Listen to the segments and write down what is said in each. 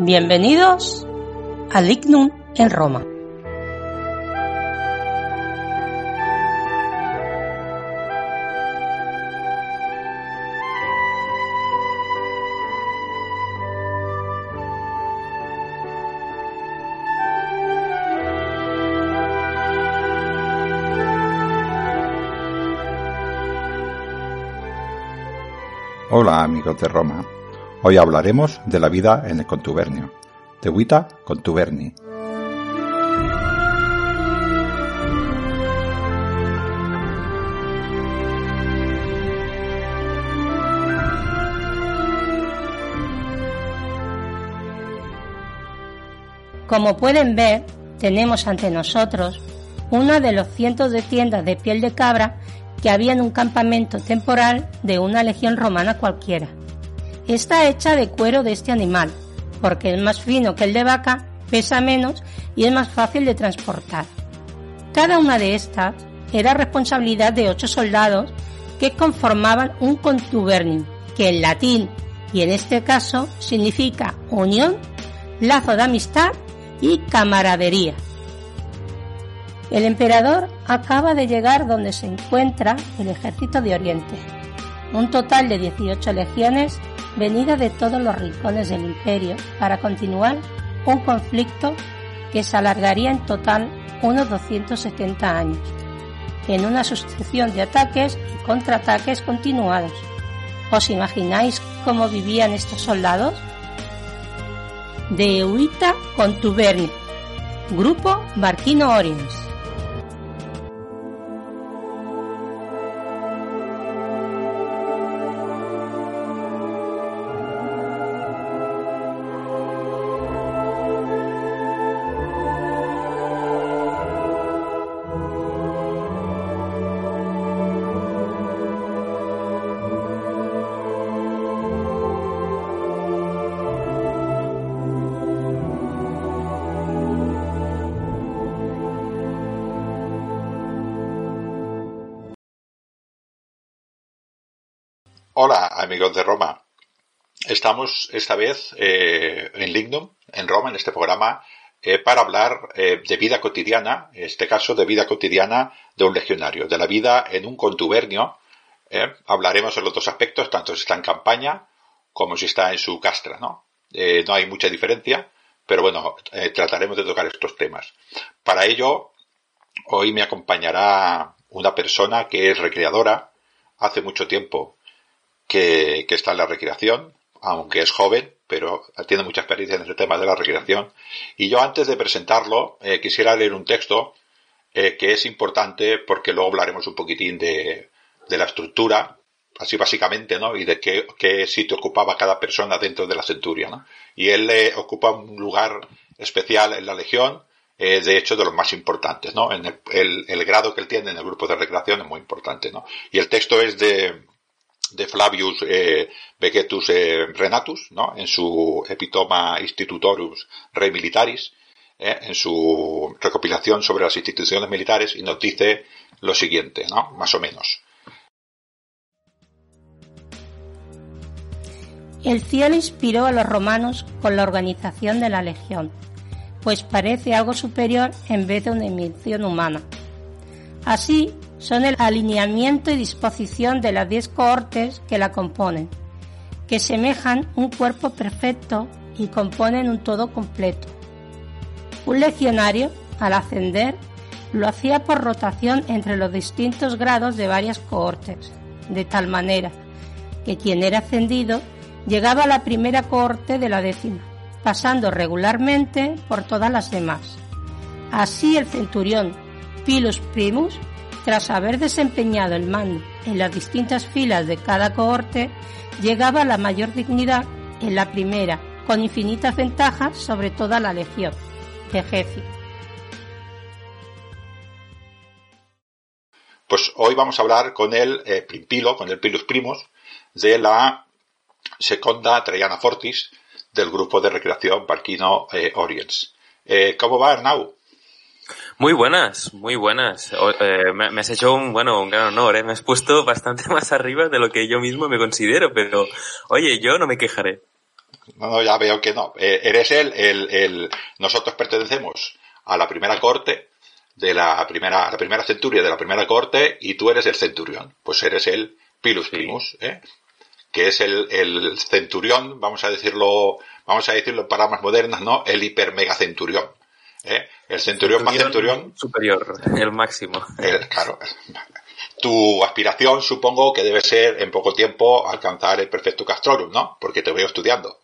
Bienvenidos a Lignum en Roma. Hola amigos de Roma. Hoy hablaremos de la vida en el contubernio, de Vita Contuberni. Como pueden ver, tenemos ante nosotros una de los cientos de tiendas de piel de cabra que había en un campamento temporal de una legión romana cualquiera. Está hecha de cuero de este animal, porque es más fino que el de vaca, pesa menos y es más fácil de transportar. Cada una de estas era responsabilidad de ocho soldados que conformaban un contubernium, que en latín y en este caso significa unión, lazo de amistad y camaradería. El emperador acaba de llegar donde se encuentra el ejército de Oriente, un total de 18 legiones venida de todos los rincones del imperio para continuar un conflicto que se alargaría en total unos 270 años, en una sucesión de ataques y contraataques continuados. ¿Os imagináis cómo vivían estos soldados? De Euita con Tuberni, Grupo Barquino Oriens. Hola amigos de Roma. Estamos esta vez eh, en Lignum, en Roma, en este programa, eh, para hablar eh, de vida cotidiana, en este caso de vida cotidiana de un legionario, de la vida en un contubernio. hablaremos de los dos aspectos, tanto si está en campaña como si está en su castra. No, no hay mucha diferencia, pero bueno, trataremos de tocar estos temas. Para ello, hoy me acompañará una persona que es recreadora, hace mucho tiempo que, está en la recreación, aunque es joven, pero tiene mucha experiencia en este tema de la recreación. Y yo antes de presentarlo, eh, quisiera leer un texto eh, que es importante porque luego hablaremos un poquitín de, la estructura, así básicamente, ¿no? Y de qué, sitio ocupaba cada persona dentro de la centuria, ¿no? Y él eh, ocupa un lugar especial en la legión, de hecho de los más importantes, ¿no? En el, el, grado que él tiene en el grupo de recreación es muy importante, ¿no? Y el texto es de, de Flavius eh, eh, Renatus, ¿no? en su Epitoma Institutorus Re Militaris, eh, en su recopilación sobre las instituciones militares, y nos dice lo siguiente, ¿no? más o menos. El cielo inspiró a los romanos con la organización de la legión, pues parece algo superior en vez de una emisión humana. Así, son el alineamiento y disposición de las diez cohortes que la componen, que semejan un cuerpo perfecto y componen un todo completo. Un legionario, al ascender, lo hacía por rotación entre los distintos grados de varias cohortes, de tal manera que quien era ascendido llegaba a la primera cohorte de la décima, pasando regularmente por todas las demás. Así el centurión Pilus Primus tras haber desempeñado el mando en las distintas filas de cada cohorte, llegaba a la mayor dignidad en la primera con infinitas ventajas sobre toda la legión. Ejército. Pues hoy vamos a hablar con el eh, con el Pilus Primus, de la Seconda Traiana Fortis del grupo de recreación Barquino eh, Orients. Eh, ¿Cómo va, Arnau? Muy buenas, muy buenas. Eh, me, has hecho un, bueno, un gran honor, ¿eh? Me has puesto bastante más arriba de lo que yo mismo me considero, pero oye, yo no me quejaré. No, no, ya veo que no. Eh, eres el, el, el, nosotros pertenecemos a la primera corte de la primera, la primera centuria de la primera corte y tú eres el centurión. Pues eres el Pilus Primus, ¿eh? que es el, el centurión, vamos a decirlo, vamos a decirlo en palabras modernas, ¿no? El hiper mega centurión. ¿Eh? El centurión, más centurión. Superior, el máximo. claro. Tu aspiración supongo que debe ser en poco tiempo alcanzar el perfecto castrorum, ¿no? Porque te veo estudiando.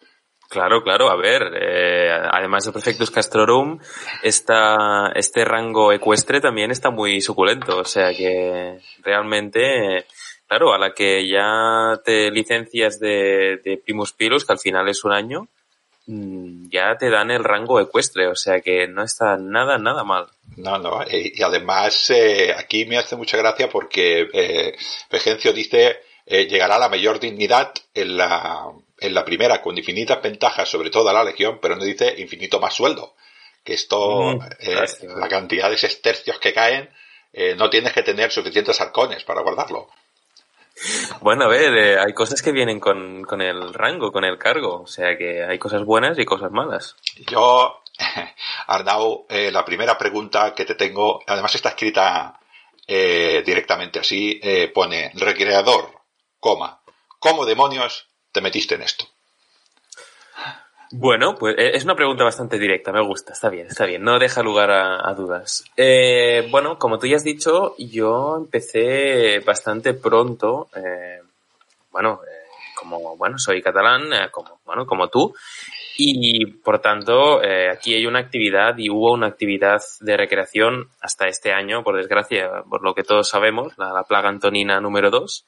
Claro, claro, a ver, eh, además de Perfectus Castrorum, esta, este rango ecuestre también está muy suculento, o sea que realmente, claro, a la que ya te licencias de, de Primus Pilus, que al final es un año, ya te dan el rango ecuestre, o sea que no está nada, nada mal. No, no, y, además eh, aquí me hace mucha gracia porque eh, dice eh, llegará a la mayor dignidad en la, en la primera con infinitas ventajas sobre toda la legión, pero no dice infinito más sueldo. Que esto, mm, eh, la cantidad de sestercios que caen, no tienes que tener suficientes arcones para guardarlo. Bueno, a ver, eh, hay cosas que vienen con, con, el rango, con el cargo. O sea que hay cosas buenas y cosas malas. Yo, Arnau, eh, la primera pregunta que te tengo, además está escrita eh, directamente así, pone recreador, coma. ¿Cómo demonios te metiste en esto? Bueno, pues eh, es una pregunta bastante directa, me gusta, está bien, está bien, no deja lugar a, dudas. Eh, bueno, como tú ya has dicho, yo empecé bastante pronto, eh, bueno, como, bueno, soy catalán, como, bueno, como tú, y por tanto, aquí hay una actividad y hubo una actividad de recreación hasta este año, por desgracia, por lo que todos sabemos, la, la plaga antonina número 2,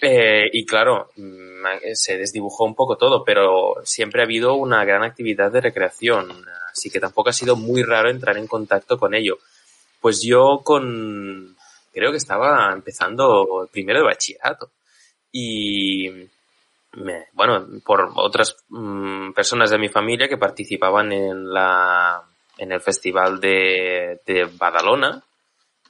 eh, y claro, mm, se desdibujó un poco todo, pero siempre ha habido una gran actividad de recreación, así que tampoco ha sido muy raro entrar en contacto con ello. Pues yo con, creo que estaba empezando primero de bachillerato y, bueno, por otras mm, personas de mi familia que participaban en la, en el festival de, de Badalona,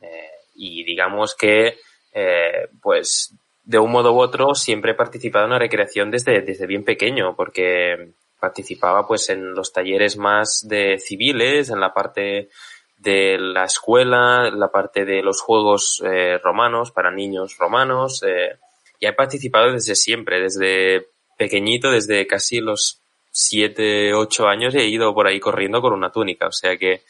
eh, y digamos que, eh, pues de un modo u otro siempre he participado en la recreación desde, desde bien pequeño, porque participaba pues en los talleres más de civiles, en la parte de la escuela, la parte de los juegos eh, romanos para niños romanos. Eh, ya he participado desde siempre, desde pequeñito, desde casi los siete, ocho años he ido por ahí corriendo con una túnica. O sea que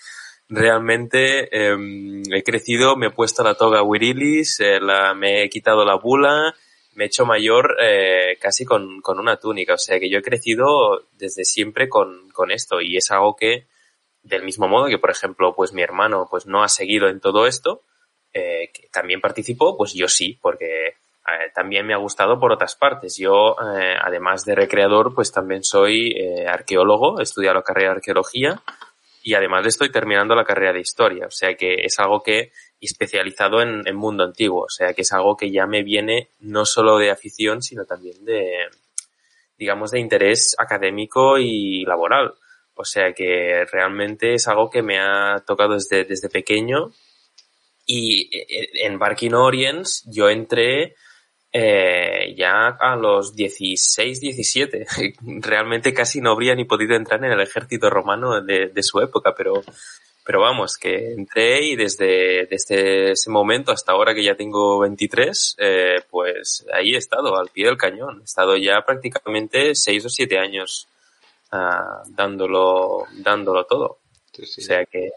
realmente em, he crecido, me he puesto la toga virilis, eh, me he quitado la bula, me he hecho mayor eh, casi con, con, una túnica. O sea que yo he crecido desde siempre con, con esto y es algo que, del mismo modo que, por ejemplo, pues mi hermano pues no ha seguido en todo esto, eh, que también participó, pues yo sí, porque también me ha gustado por otras partes. Yo, además de recreador, pues también soy arqueólogo, he estudiado la carrera de arqueología y además estoy terminando la carrera de historia, o sea que es algo que especializado en, en, mundo antiguo, o sea que es algo que ya me viene no solo de afición, sino también de, digamos, de interés académico y laboral. O sea que realmente es algo que me ha tocado desde, desde pequeño y eh, en Barking Orients yo entré eh, ya a los 16, 17. Realmente casi no habría ni podido entrar en el ejército romano de, de su época, pero, pero vamos, que entré y desde, desde ese momento hasta ahora que ya tengo 23, eh, pues ahí he estado, al pie del cañón. He estado ya prácticamente 6 o 7 años uh, dándolo, dándolo todo. O sea que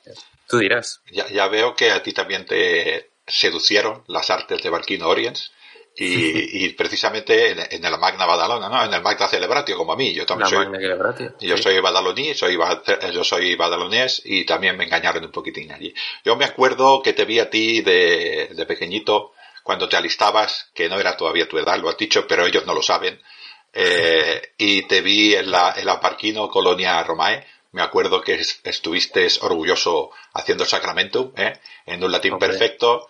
tú dirás. Ya, ya veo que a ti también te seducieron las artes de Barquino Orients y, y precisamente en, el Magna Badalona, ¿no? En el Magna Celebratio, como a mí. Yo también soy. Yo soy badaloní, soy, yo soy badalonés y también me engañaron un poquitín allí. Yo me acuerdo que te vi a ti de, de pequeñito, cuando te alistabas, que no era todavía tu edad, lo has dicho, pero ellos no lo saben. eh, y te vi en la, en la Parquino Colonia Romae. Me acuerdo que estuviste orgulloso haciendo el sacramento, ¿eh? en un latín perfecto.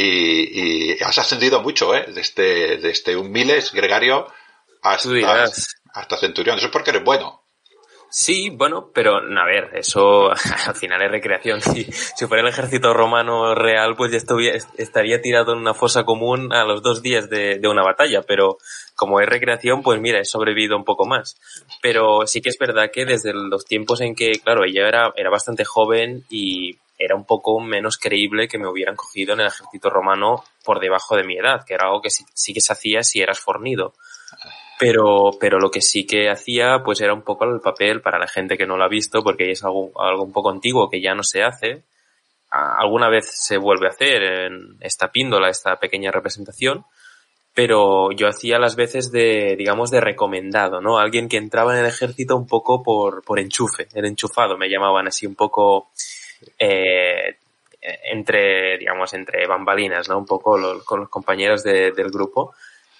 Y, y, has ascendido mucho, ¿eh? Desde, desde un miles gregario hasta, hasta centurión. Eso es porque eres bueno. Sí, bueno, pero a ver, eso al final es recreación. Si, si fuera el ejército romano real, pues ya estaría tirado en una fosa común a los dos días de, de, una batalla, pero como es recreación, pues mira, he sobrevivido un poco más. Pero sí que es verdad que desde los tiempos en que, claro, ella era, era bastante joven y era un poco menos creíble que me hubieran cogido en el ejército romano por debajo de mi edad, que era algo que sí, sí que se hacía si eras fornido. Pero, pero lo que sí que hacía, pues era un poco el papel para la gente que no lo ha visto, porque es algo, algo un poco antiguo que ya no se hace. Alguna vez se vuelve a hacer en esta píndola, esta pequeña representación, pero yo hacía las veces de, digamos, de recomendado, ¿no? Alguien que entraba en el ejército un poco por, por enchufe, el enchufado, me llamaban así un poco, eh, entre, digamos, entre bambalinas, ¿no? Un poco con los compañeros de, del grupo.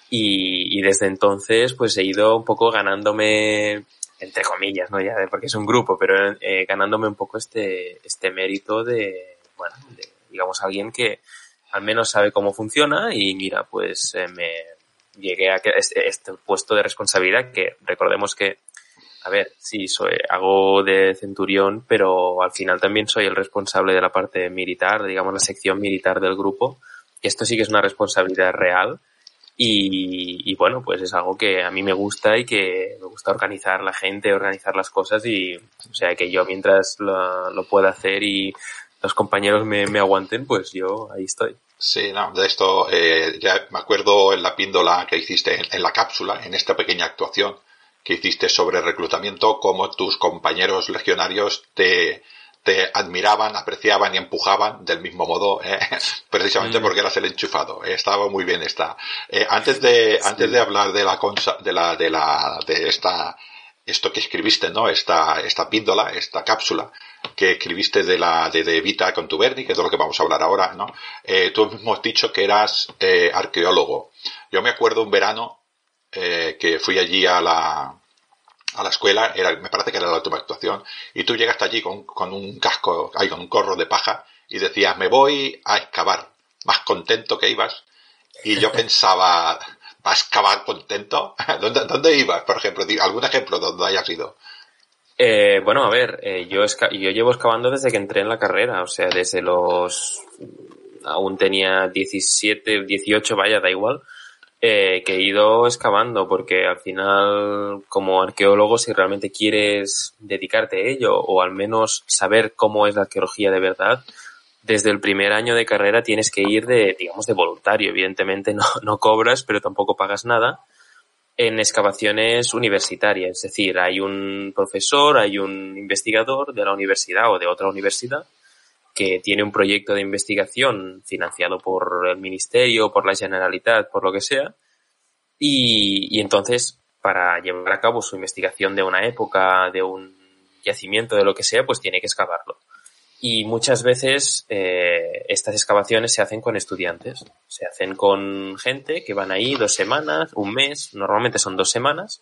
Y, desde entonces pues he ido un poco ganándome, entre comillas, ¿no? Ya, porque es un grupo, pero eh, ganándome un poco este, este mérito de, bueno, digamos, alguien que al menos sabe cómo funciona y mira, pues eh, me llegué a este, este puesto de responsabilidad que recordemos que a ver, sí, soy, hago de centurión, pero al final también soy el responsable de la parte militar, digamos la sección militar del grupo. Esto sí que es una responsabilidad real y, y, bueno, pues es algo que a mí me gusta y que me gusta organizar la gente, organizar las cosas y, o sea, que yo mientras lo, lo pueda hacer y los compañeros me, me, aguanten, pues yo ahí estoy. Sí, no, de esto eh, ya me acuerdo en la píndola que hiciste en, en, la cápsula, en esta pequeña actuación que hiciste sobre reclutamiento, como tus compañeros legionarios te, te admiraban, apreciaban y empujaban del mismo modo, eh, precisamente mm. porque eras el enchufado. estaba muy bien esta. Eh, antes de, sí. antes de hablar de la consa, de la, de la, de esta, esto que escribiste, ¿no? Esta, esta píndola, esta cápsula que escribiste de la, de, de Vita Contuberni, que es de lo que vamos a hablar ahora, ¿no? Eh, tú mismo has dicho que eras eh, arqueólogo. Yo me acuerdo un verano eh, que fui allí a la, a la escuela, era, me parece que era la última actuación, y tú llegaste allí con, con un casco, ahí con un corro de paja, y decías, me voy a excavar, más contento que ibas, y yo pensaba, ¿vas a excavar contento? ¿Dónde, ¿Dónde ibas, por ejemplo? ¿Algún ejemplo donde hayas ido? Eh, bueno, a ver, eh, yo, yo llevo excavando desde que entré en la carrera, o sea, desde los... aún tenía 17, 18, vaya, da igual eh, que he ido excavando, porque al final, como arqueólogo, si realmente quieres dedicarte a ello, o al menos saber cómo es la arqueología de verdad, desde el primer año de carrera tienes que ir de, digamos, de voluntario. Evidentemente no, no cobras, pero tampoco pagas nada en excavaciones universitarias. Es decir, hay un profesor, hay un investigador de la universidad o de otra universidad que tiene un proyecto de investigación financiado por el Ministerio, por la Generalitat, por lo que sea, y, entonces para llevar a cabo su investigación de una época, de un yacimiento, de lo que sea, pues tiene que excavarlo. Y muchas veces eh, estas excavaciones se hacen con estudiantes, se hacen con gente que van ahí dos semanas, un mes, normalmente son dos semanas,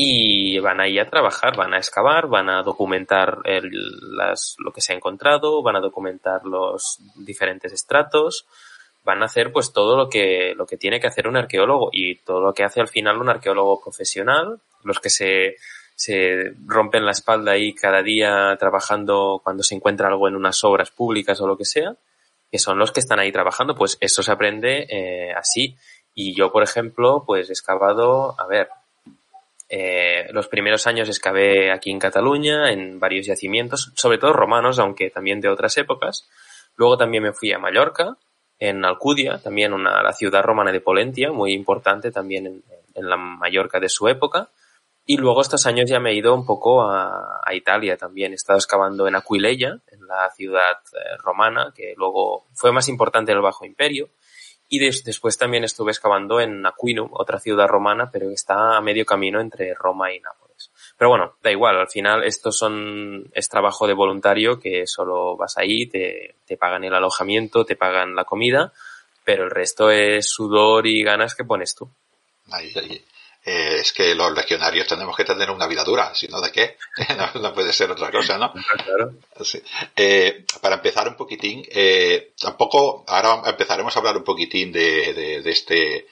y van ahí a trabajar, van a excavar, van a documentar el, las, lo que se ha encontrado, van a documentar los diferentes estratos, van a hacer pues todo lo que, lo que tiene que hacer un arqueólogo y todo lo que hace al final un arqueólogo profesional, los que se, se rompen la espalda ahí cada día trabajando cuando se encuentra algo en unas obras públicas o lo que sea, que son los que están ahí trabajando, pues eso se aprende eh, así. Y yo, por ejemplo, pues he excavado, a ver, eh, los primeros años excavé aquí en Cataluña, en varios yacimientos, sobre todo romanos, aunque también de otras épocas. Luego también me fui a Mallorca, en Alcudia, también una, la ciudad romana de Polentia, muy importante también en, la Mallorca de su época. Y luego estos años ya me he ido un poco a, a Italia también. He estado excavando en Aquileia, en la ciudad eh, romana, que luego fue más importante en el Bajo Imperio. Y des, después también estuve excavando en Aquinum, otra ciudad romana, pero que está a medio camino entre Roma y Nápoles. Pero bueno, da igual, al final esto son, es trabajo de voluntario que solo vas ahí, te, te pagan el alojamiento, te pagan la comida, pero el resto es sudor y ganas que pones tú. Eh, es que los legionarios tenemos que tener una vida dura, si no, ¿de qué? no, puede ser otra cosa, ¿no? Claro. Eh, para empezar un poquitín, eh, tampoco, ahora empezaremos a hablar un poquitín de, de, de, este,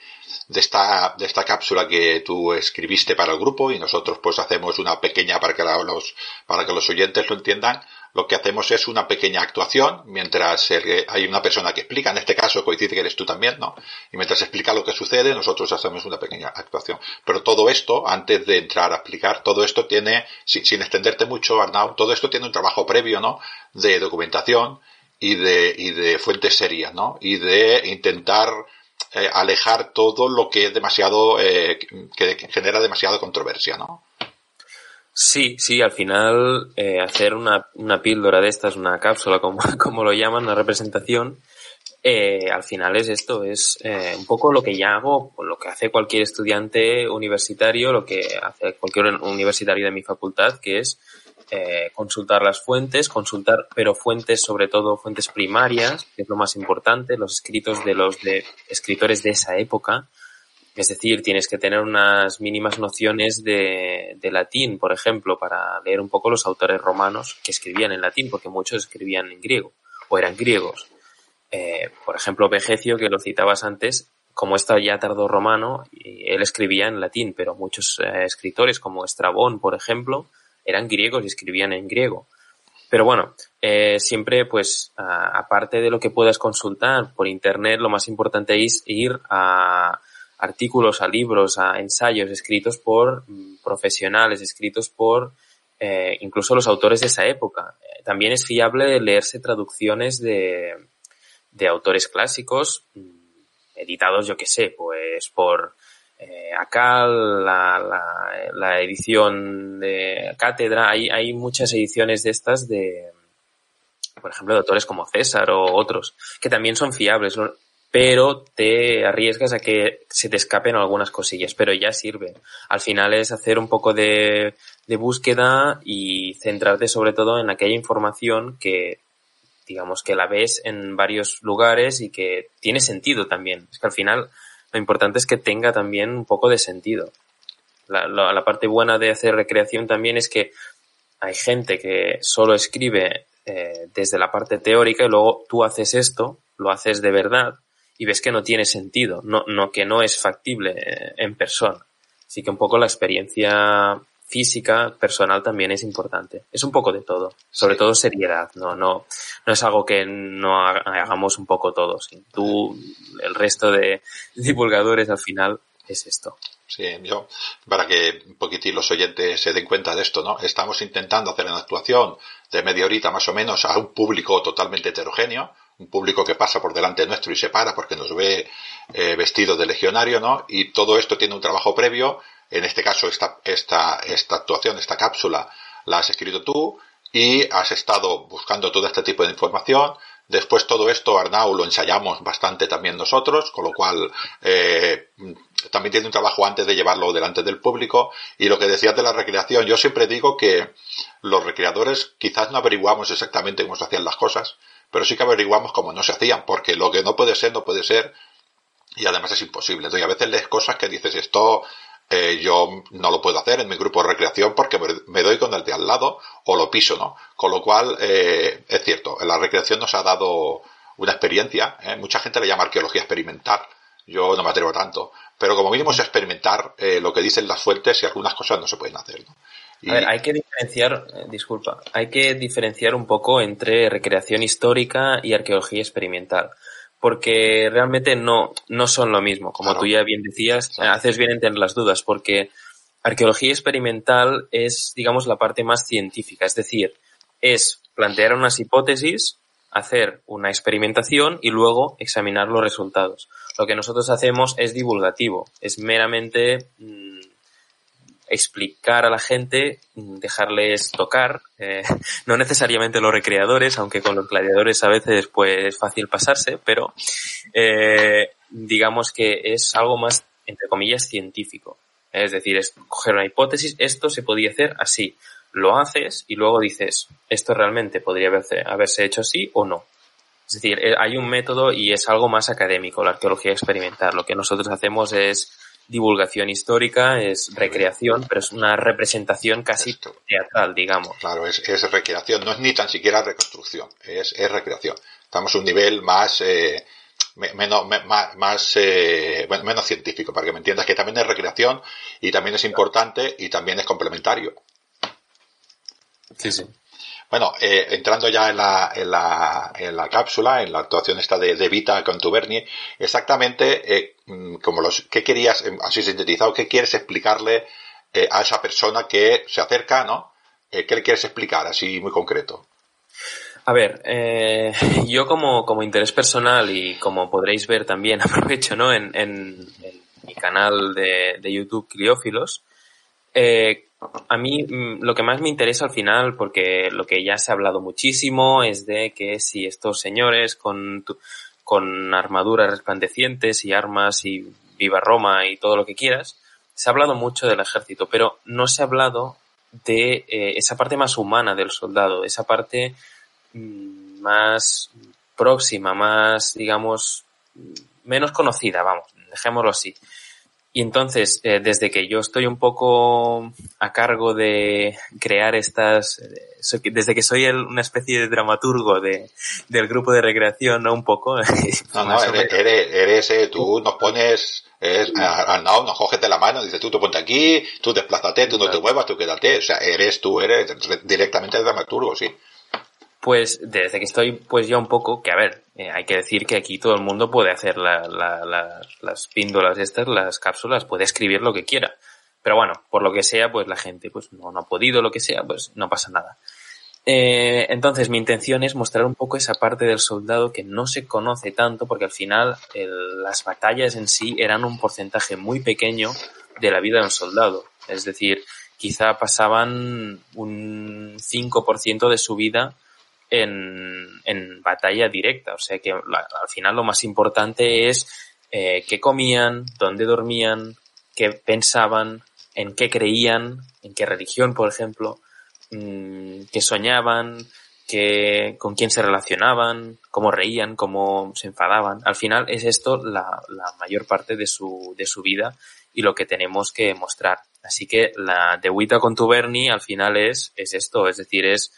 de esta, de esta cápsula que tú escribiste para el grupo y nosotros pues hacemos una pequeña para que los, para que los oyentes lo entiendan lo que hacemos es una pequeña actuación mientras hay una persona que explica, en este caso coincide que eres tú también, ¿no? Y mientras explica lo que sucede, nosotros hacemos una pequeña actuación. Pero todo esto, antes de entrar a explicar, todo esto tiene, sin, extenderte mucho, Arnau, todo esto tiene un trabajo previo, ¿no? De documentación y de, y de fuentes serias, ¿no? Y de intentar eh, alejar todo lo que es demasiado, eh, que genera demasiada controversia, ¿no? Sí, sí, al final eh, hacer una, una, píldora de estas, una cápsula como, como lo llaman, una representación, eh, al final es esto, es eh, un poco lo que ya hago, lo que hace cualquier estudiante universitario, lo que hace cualquier universitario de mi facultad, que es eh, consultar las fuentes, consultar, pero fuentes, sobre todo fuentes primarias, que es lo más importante, los escritos de los de escritores de esa época, es decir, tienes que tener unas mínimas nociones de, latín, por ejemplo, para leer un poco los autores romanos que escribían en latín, porque muchos escribían en griego o eran griegos. Eh, por ejemplo, Vegecio, que lo citabas antes, como está ya tardó romano, él escribía en latín, pero muchos eh, escritores como Estrabón, por ejemplo, eran griegos y escribían en griego. Pero bueno, eh, siempre, pues, aparte de lo que puedas consultar por internet, lo más importante es ir a, artículos, a libros, a ensayos escritos por mm, profesionales, escritos por eh, incluso los autores de esa época. Eh, también es fiable leerse traducciones de, de autores clásicos, mm, editados, yo que sé, pues por eh, la, la, la, edición de Cátedra, hay, hay muchas ediciones de estas de, por ejemplo, de autores como César o otros, que también son fiables pero te arriesgas a que se te escapen algunas cosillas, pero ya sirve. Al final es hacer un poco de, de búsqueda y centrarte sobre todo en aquella información que digamos que la ves en varios lugares y que tiene sentido también. Es que al final lo importante es que tenga también un poco de sentido. La, la, parte buena de hacer recreación también es que hay gente que solo escribe eh, desde la parte teórica y luego tú haces esto, lo haces de verdad y ves que no tiene sentido, no, no, que no es factible eh, en persona. Así que un poco la experiencia física, personal también es importante. Es un poco de todo, sobre todo seriedad, no, no, no es algo que no hagamos un poco todos. Tú, el resto de divulgadores al final es esto. Sí, yo, para que un poquitín los oyentes se den cuenta de esto, ¿no? Estamos intentando hacer una actuación de media horita más o menos a un público totalmente heterogéneo, un público que pasa por delante nuestro y se para porque nos ve eh, vestido de legionario, ¿no? Y todo esto tiene un trabajo previo. En este caso, esta, esta, esta actuación, esta cápsula, la has escrito tú y has estado buscando todo este tipo de información. Después todo esto, Arnau, lo ensayamos bastante también nosotros, con lo cual eh, también tiene un trabajo antes de llevarlo delante del público. Y lo que decías de la recreación, yo siempre digo que los recreadores quizás no averiguamos exactamente cómo se hacían las cosas, pero sí que averiguamos cómo no se hacían, porque lo que no puede ser, no puede ser, y además es imposible. Entonces, a veces lees cosas que dices, esto eh, yo no lo puedo hacer en mi grupo de recreación porque me, doy con el de al lado o lo piso, ¿no? Con lo cual, eh, es cierto, la recreación nos ha dado una experiencia, ¿eh? mucha gente le llama arqueología experimental, yo no me atrevo tanto, pero como mínimo es experimentar eh, lo que dicen las fuentes y algunas cosas no se pueden hacer, ¿no? A ver, hay que diferenciar, eh, disculpa, hay que diferenciar un poco entre recreación histórica y arqueología experimental. Porque realmente no, no son lo mismo. Como tú ya bien decías, haces bien en tener las dudas, porque arqueología experimental es, digamos, la parte más científica. Es decir, es plantear unas hipótesis, hacer una experimentación y luego examinar los resultados. Lo que nosotros hacemos es divulgativo, es meramente mm, explicar a la gente, dejarles tocar, eh, no necesariamente los recreadores, aunque con los gladiadores a veces pues es fácil pasarse, pero eh, digamos que es algo más, entre comillas, científico. Es decir, es coger una hipótesis, esto se podía hacer así. Lo haces y luego dices, esto realmente podría haberse, haberse hecho así o no. Es decir, eh, hay un método y es algo más académico, la arqueología experimental. Lo que nosotros hacemos es divulgación histórica, es recreación, pero es una representación casi teatral, digamos. Claro, es, es, recreación, no es ni tan siquiera reconstrucción, es, es recreación. Estamos a un nivel más, eh, menos, más, más eh, menos científico, para que me entiendas que también es recreación y también es importante y también es complementario. Sí, sí. Bueno, eh, entrando ya en la, en, la, en la cápsula, en la actuación esta de, de Vita con Tuberni, exactamente eh, mm, como los, ¿qué querías, em, así sintetizado, qué quieres explicarle eh, a esa persona que se acerca, ¿no? Eh, ¿Qué le quieres explicar, así muy concreto? A ver, eh, yo como, como interés personal y como podréis ver también, aprovecho, ¿no? En, en, en mi canal de, de YouTube Criófilos, eh, a mí mm, lo que más me interesa al final, porque lo que ya se ha hablado muchísimo, es de que si estos señores con, con armaduras resplandecientes y armas y viva Roma y todo lo que quieras, se ha hablado mucho del ejército, pero no se ha hablado de eh, esa parte más humana del soldado, esa parte mm, más próxima, más, digamos, menos conocida, vamos, dejémoslo así. Y entonces, eh, desde que yo estoy un poco a cargo de crear estas, eh, desde que soy el, una especie de dramaturgo de, del grupo de recreación, ¿no? Un poco. No, no, eres, eres, eres eh, tú nos pones, es, al lado nos coges de la mano, dices tú, tú ponte aquí, tú desplázate, tú no te muevas, tú quédate. O sea, eres tú, eres directamente el dramaturgo, sí. Pues desde que estoy pues ya un poco, que a ver, eh, hay que decir que aquí todo el mundo puede hacer la, la, la, las píndolas estas, las cápsulas, puede escribir lo que quiera. Pero bueno, por lo que sea, pues la gente pues no, no ha podido, lo que sea, pues no pasa nada. Eh, entonces mi intención es mostrar un poco esa parte del soldado que no se conoce tanto porque al final las batallas en sí eran un porcentaje muy pequeño de la vida de un soldado. Es decir, quizá pasaban un 5% de su vida en, en batalla directa. O sea que la, al final lo más importante es eh, qué comían, dónde dormían, qué pensaban, en qué creían, en qué religión, por ejemplo, mmm, qué soñaban, qué, con quién se relacionaban, cómo reían, cómo se enfadaban. Al final es esto la, la mayor parte de su, de su vida y lo que tenemos que mostrar. Así que la de Wita con Tuberni al final es, es esto, es decir, es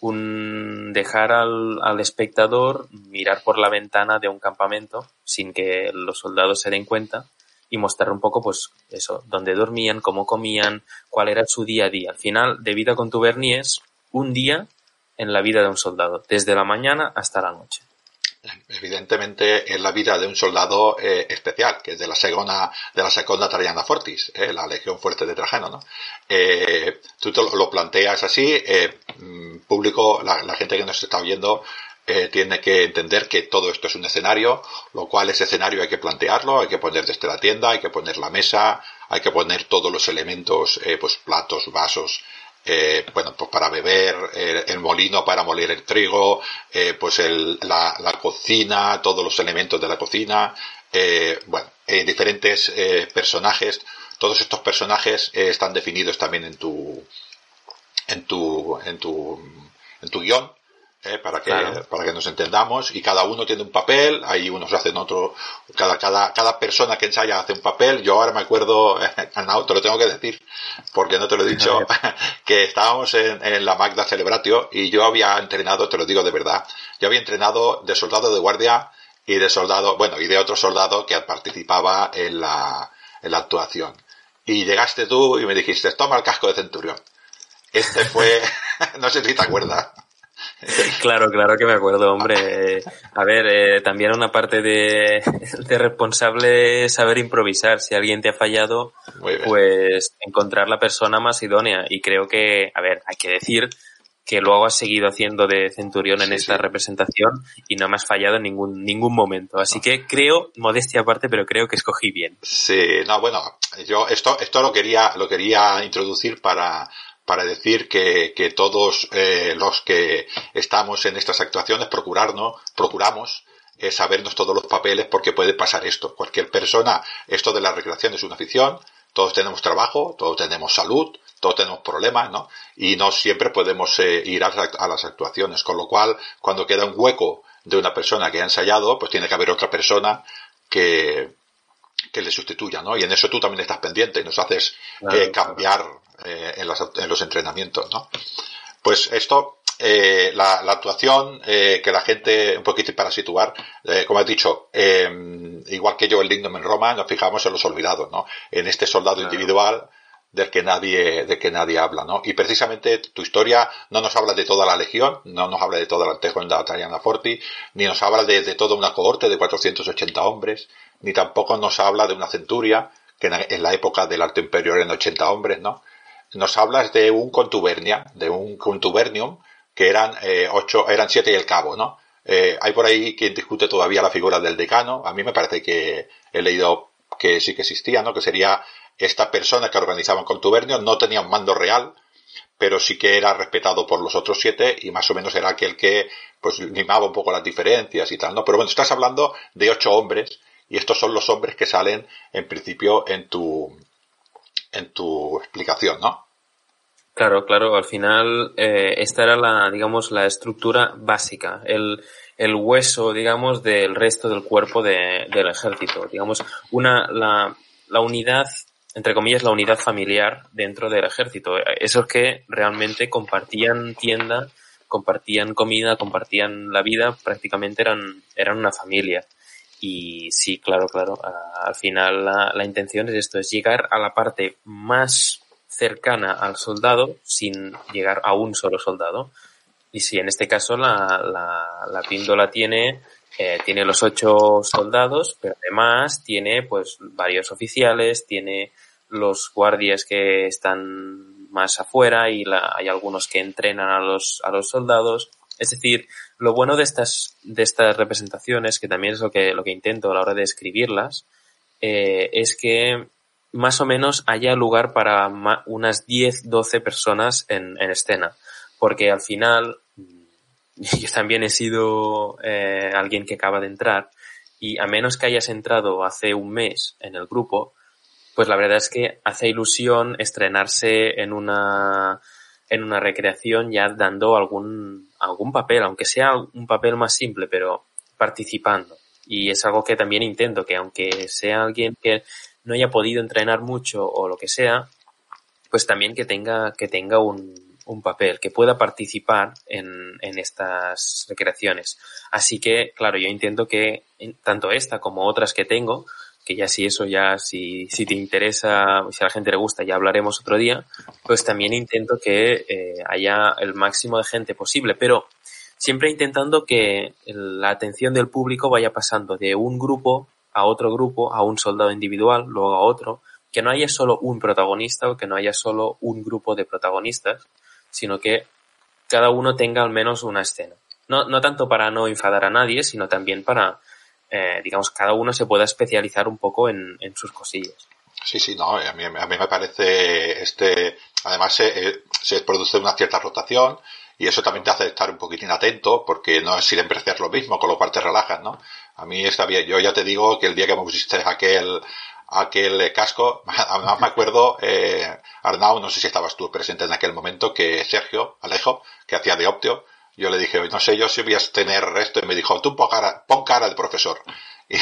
un dejar al, al, espectador mirar por la ventana de un campamento sin que los soldados se den cuenta y mostrar un poco pues eso, dónde dormían, cómo comían, cuál era su día a día. Al final, de vida con Tuberni es un día en la vida de un soldado, desde la mañana hasta la noche evidentemente es la vida de un soldado eh, especial, que es de la segunda, de la segunda Traiana Fortis, eh, la Legión Fuerte de Trajano, ¿no? Eh, tú te lo planteas así, eh, mm, público, la, gente que nos está oyendo eh, tiene que entender que todo esto es un escenario, lo cual ese escenario hay que plantearlo, hay que poner desde la tienda, hay que poner la mesa, hay que poner todos los elementos, pues platos, vasos, eh, bueno, pues para beber, eh, el molino para moler el trigo, eh, pues el, la, la, cocina, todos los elementos de la cocina, eh, bueno, diferentes eh, personajes, todos estos personajes están definidos también en tu, en tu, en tu, en tu guion, ¿eh? para que claro. para que nos entendamos y cada uno tiene un papel ahí unos hacen otro cada cada cada persona que ensaya hace un papel. Yo ahora me acuerdo no, te lo tengo que decir porque no te lo he dicho que estábamos en, en, la Magda Celebratio y yo había entrenado te lo digo de verdad yo había entrenado de soldado de guardia y de soldado bueno y de otro soldado que participaba en la en la actuación. Y llegaste tú y me dijiste toma el casco de centurión este fue no sé si te acuerdas Claro, claro que me acuerdo, hombre. A ver, eh, también una parte de, de, responsable es saber improvisar. Si alguien te ha fallado, pues encontrar la persona más idónea. Y creo que, a ver, hay que decir que luego has seguido haciendo de centurión en sí, esta sí. representación y no me has fallado en ningún ningún momento. Así que creo, modestia aparte, pero creo que escogí bien. Sí, no, bueno, yo esto esto lo quería lo quería introducir para para decir que, todos eh, los que estamos en estas actuaciones procurarnos, procuramos eh, sabernos todos los papeles porque puede pasar esto. Cualquier persona, esto de la recreación es una afición, todos tenemos trabajo, todos tenemos salud, todos tenemos problemas, ¿no? Y no siempre podemos eh, ir a, a, las actuaciones, con lo cual, cuando queda un hueco de una persona que ha ensayado, pues tiene que haber otra persona que, que le sustituya, ¿no? Y en eso tú también estás pendiente y nos haces eh, cambiar eh, en, en, los entrenamientos, ¿no? Pues esto, eh, la, actuación, que la gente, un poquito para situar, como has dicho, igual que yo el Lindom en Roma, nos fijamos en los olvidados, ¿no? En este soldado individual del que nadie, de que nadie habla, ¿no? Y precisamente tu historia no nos habla de toda la legión, no nos habla de toda la Antejo en la Tariana Forti, ni nos habla de, de, toda una cohorte de 480 hombres, ni tampoco nos habla de una centuria, que en la época del Alto Imperio eran 80 hombres, ¿no? Nos hablas de un contubernia, de un contubernium, que eran eh, ocho, eran siete y el cabo, ¿no? Eh, hay por ahí quien discute todavía la figura del decano. A mí me parece que he leído que sí que existía, ¿no? Que sería esta persona que organizaba un contubernio, no tenía un mando real, pero sí que era respetado por los otros siete y más o menos era aquel que pues limaba un poco las diferencias y tal, ¿no? Pero bueno, estás hablando de ocho hombres y estos son los hombres que salen en principio en tu en tu explicación, ¿no? Claro, claro. Al final eh, esta era la, digamos, la estructura básica, el, el hueso, digamos, del resto del cuerpo de, del ejército. Digamos, una la, la unidad entre comillas, la unidad familiar dentro del ejército. Esos que realmente compartían tienda, compartían comida, compartían la vida, prácticamente eran, eran una familia. Y sí, claro, claro. al final la, la, intención es esto, es llegar a la parte más cercana al soldado sin llegar a un solo soldado. Y si en este caso la, la, la píndola tiene, eh, tiene los ocho soldados, pero además tiene pues varios oficiales, tiene los guardias que están más afuera y la, hay algunos que entrenan a los, a los soldados. Es decir, lo bueno de estas, de estas representaciones, que también es lo que, lo que intento a la hora de escribirlas, eh, es que más o menos haya lugar para unas 10, 12 personas en, en escena. Porque al final, yo también he sido eh, alguien que acaba de entrar y a menos que hayas entrado hace un mes en el grupo, pues la verdad es que hace ilusión estrenarse en una en una recreación ya dando algún, algún papel, aunque sea un papel más simple, pero participando. Y es algo que también intento, que aunque sea alguien que no haya podido entrenar mucho o lo que sea, pues también que tenga, que tenga un, un papel, que pueda participar en, en estas recreaciones. Así que, claro, yo intento que tanto esta como otras que tengo, que ya si eso ya, si, si te interesa, si a la gente le gusta, ya hablaremos otro día, pues también intento que eh, haya el máximo de gente posible, pero siempre intentando que la atención del público vaya pasando de un grupo a otro grupo, a un soldado individual, luego a otro, que no haya solo un protagonista o que no haya solo un grupo de protagonistas, sino que cada uno tenga al menos una escena. No, no tanto para no enfadar a nadie, sino también para eh, digamos, cada uno se pueda especializar un poco en, en sus cosillas. Sí, sí, no, a mí, a mí me parece, este, además se, eh, se produce una cierta rotación y eso también te hace estar un poquitín atento porque no es siempre hacer lo mismo, con lo cual te relajas, ¿no? A mí está bien, yo ya te digo que el día que me pusiste aquel, aquel casco, además me acuerdo, eh, Arnau, no sé si estabas tú presente en aquel momento, que Sergio Alejo, que hacía de Optio, yo le dije, no sé yo si voy a tener esto, y me dijo, tú profesor.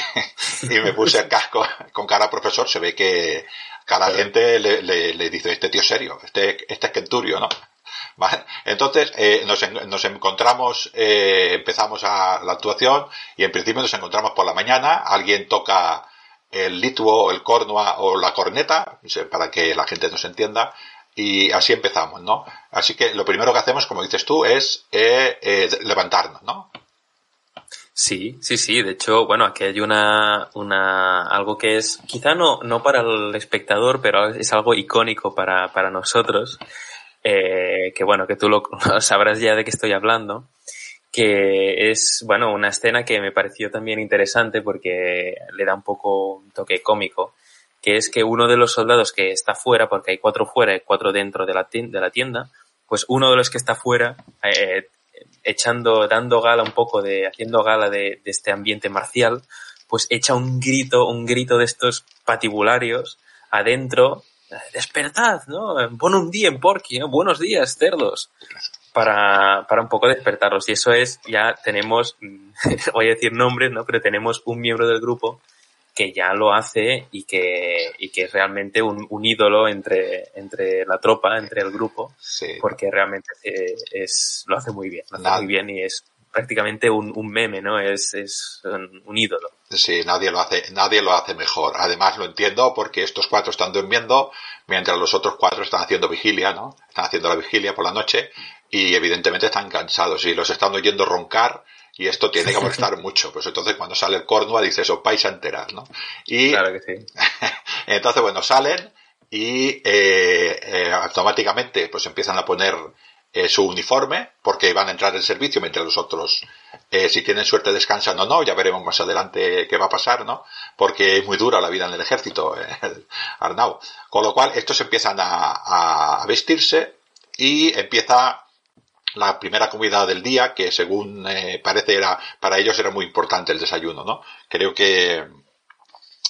Y, me puse el casco con cara profesor, se ve que cada gente le, dice, este tío serio, este, este es Kenturio, ¿no? Entonces eh, nos, nos, encontramos, eh, empezamos a la actuación y en principio nos encontramos por la mañana, alguien toca el lituo, el cornua o la corneta, para que la gente nos entienda, y así empezamos, ¿no? Así que lo primero que hacemos, como dices tú, es eh, levantarnos, ¿no? Sí, sí, sí. De hecho, bueno, aquí hay una, una, algo que es, quizá no, no para el espectador, pero es algo icónico para, para nosotros. Eh, que bueno, que tú lo, sabrás ya de qué estoy hablando. Que es, bueno, una escena que me pareció también interesante porque le da un poco un toque cómico que es que uno de los soldados que está fuera, porque hay cuatro fuera y cuatro dentro de la, de la tienda, pues uno de los que está fuera, eh, echando, dando gala un poco de, haciendo gala de, de, este ambiente marcial, pues echa un grito, un grito de estos patibularios adentro, despertad, ¿no? Pon un día en Porky, ¿no? Buenos días, cerdos. Para, para un poco despertarlos. Y eso es, ya tenemos, voy a decir nombres, ¿no? Pero tenemos un miembro del grupo que ya lo hace y que, y que es realmente un, un ídolo entre, entre la tropa, entre el grupo, porque realmente es, lo hace muy bien, lo hace muy bien y es prácticamente un, un meme, ¿no? Es, es un, ídolo. Sí, nadie lo hace, nadie lo hace mejor. Además lo entiendo porque estos cuatro están durmiendo mientras los otros cuatro están haciendo vigilia, ¿no? Están haciendo la vigilia por la noche y evidentemente están cansados y los están oyendo roncar y esto tiene que molestar mucho. Pues entonces cuando sale el Cornwall dice, os vais a enterar, ¿no? Y claro que sí. entonces, bueno, salen y eh, eh, automáticamente pues empiezan a poner eh, su uniforme porque van a entrar en servicio mientras los otros, eh, si tienen suerte, descansan o no. Ya veremos más adelante qué va a pasar, ¿no? Porque es muy dura la vida en el ejército, el Arnau. Con lo cual, estos empiezan a, a vestirse y empieza la primera comida del día, que según eh, parece era, para ellos era muy importante el desayuno, ¿no? Creo que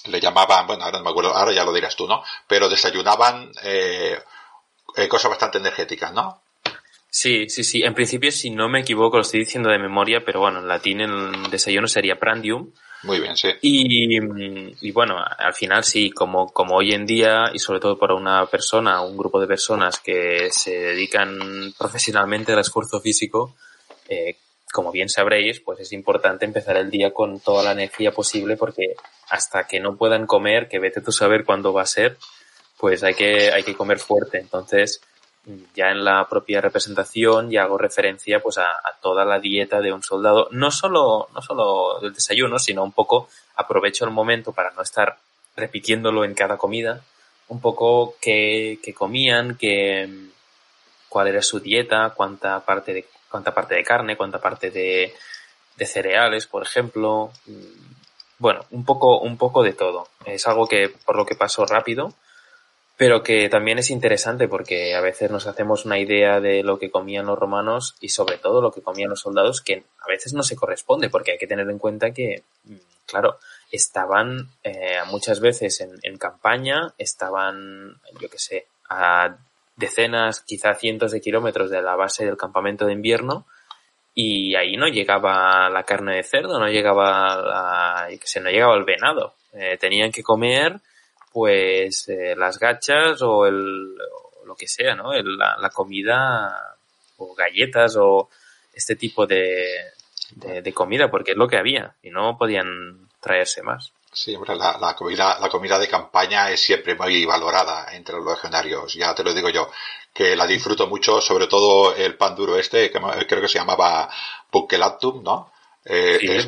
le llamaban, bueno, ahora no me acuerdo, ahora ya lo dirás tú, ¿no? Pero desayunaban eh, eh, cosas bastante energéticas, ¿no? Sí, sí, sí. En principio, si no me equivoco, lo estoy diciendo de memoria, pero bueno, en latín el desayuno sería prandium, muy bien, sí. Y, bueno, al final sí, como, como hoy en día, y sobre todo para una persona, un grupo de personas que se dedican profesionalmente al esfuerzo físico, eh, como bien sabréis, pues es importante empezar el día con toda la energía posible porque hasta que no puedan comer, que vete tú saber cuándo va a ser, pues hay que, hay que comer fuerte. Entonces, ya en la propia representación ya hago referencia pues a, toda la dieta de un soldado, no solo, no solo del desayuno, sino un poco aprovecho el momento para no estar repitiéndolo en cada comida, un poco qué, comían, qué, cuál era su dieta, cuánta parte de, cuánta parte de carne, cuánta parte de, de cereales, por ejemplo. Bueno, un poco, un poco de todo. Es algo que por lo que pasó rápido, pero que también es interesante porque a veces nos hacemos una idea de lo que comían los romanos y sobre todo lo que comían los soldados que a veces no se corresponde porque hay que tener en cuenta que, mm, claro, estaban eh, muchas veces en, en, campaña, estaban, yo qué sé, a decenas, quizá cientos de kilómetros de la base del campamento de invierno y ahí no llegaba la carne de cerdo, no llegaba la, no llegaba el venado. Eh, tenían que comer pues eh, las gachas o el lo que sea, ¿no? la, comida o galletas o este tipo de, de, comida porque es lo que había y no podían traerse más. Sí, la, la, comida, la comida de campaña es siempre muy valorada entre los legionarios, ya te lo digo yo, que la disfruto mucho, sobre todo el pan duro este, que creo que se llamaba bucelatum, ¿no? Eh, sí, es,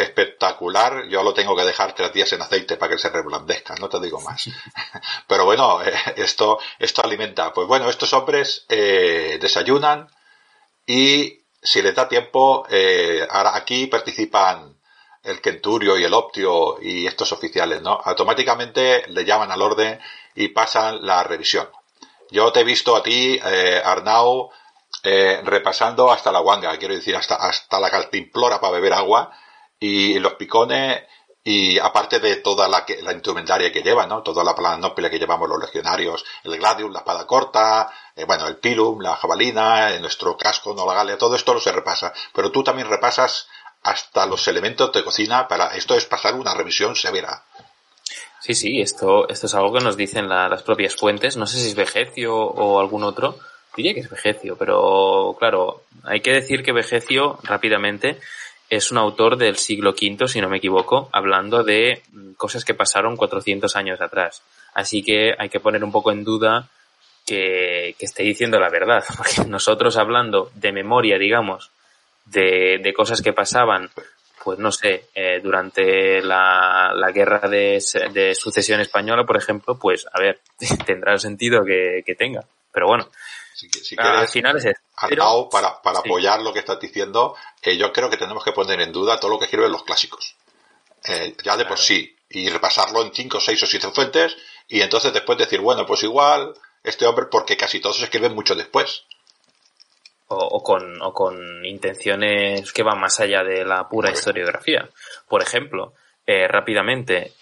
espectacular. Yo lo tengo que dejar tres días en aceite para que se reblandezca, no te digo más. Pero bueno, eh, esto, esto alimenta. Pues bueno, estos hombres eh, desayunan y si les da tiempo, eh, ahora aquí participan el Kenturio y el Optio y estos oficiales, ¿no? Automáticamente le llaman al orden y pasan la revisión. Yo te he visto a ti, Arnau, repasando hasta la guanga, quiero decir, hasta, hasta la caltimplora para beber agua, y los picones y aparte de toda la, la indumentaria que llevan, ¿no? Toda la panoplia que llevamos los legionarios, el gladium, la espada corta, eh, bueno, el pilum, la jabalina, nuestro casco, no la galia, todo esto lo se repasa. Pero tú también repasas hasta los elementos de cocina para, esto es pasar una revisión severa. Sí, sí, esto, esto es algo que nos dicen las propias fuentes, no sé si es Vegecio o algún otro, diría que es Vegecio, pero claro, hay que decir que Vegecio, rápidamente, es un autor del siglo V, si no me equivoco, hablando de mm, cosas que pasaron 400 años atrás. Así que hay que poner un poco en duda que, esté diciendo la verdad, porque nosotros hablando de memoria, digamos, de, cosas que pasaban, pues no sé, eh, durante la, guerra de, sucesión española, por ejemplo, pues a ver, tendrá el sentido que, que tenga. Pero bueno, si, al final es para, para apoyar lo que estás diciendo, eh, yo creo que tenemos que poner en duda todo lo que escriben los clásicos. Eh, ya de por sí. Y repasarlo en cinco, seis o siete fuentes. Y entonces después decir, bueno, pues igual, este hombre, porque casi todos escriben mucho después. O, con, o con intenciones que van más allá de la pura historiografía. Por ejemplo, eh, rápidamente,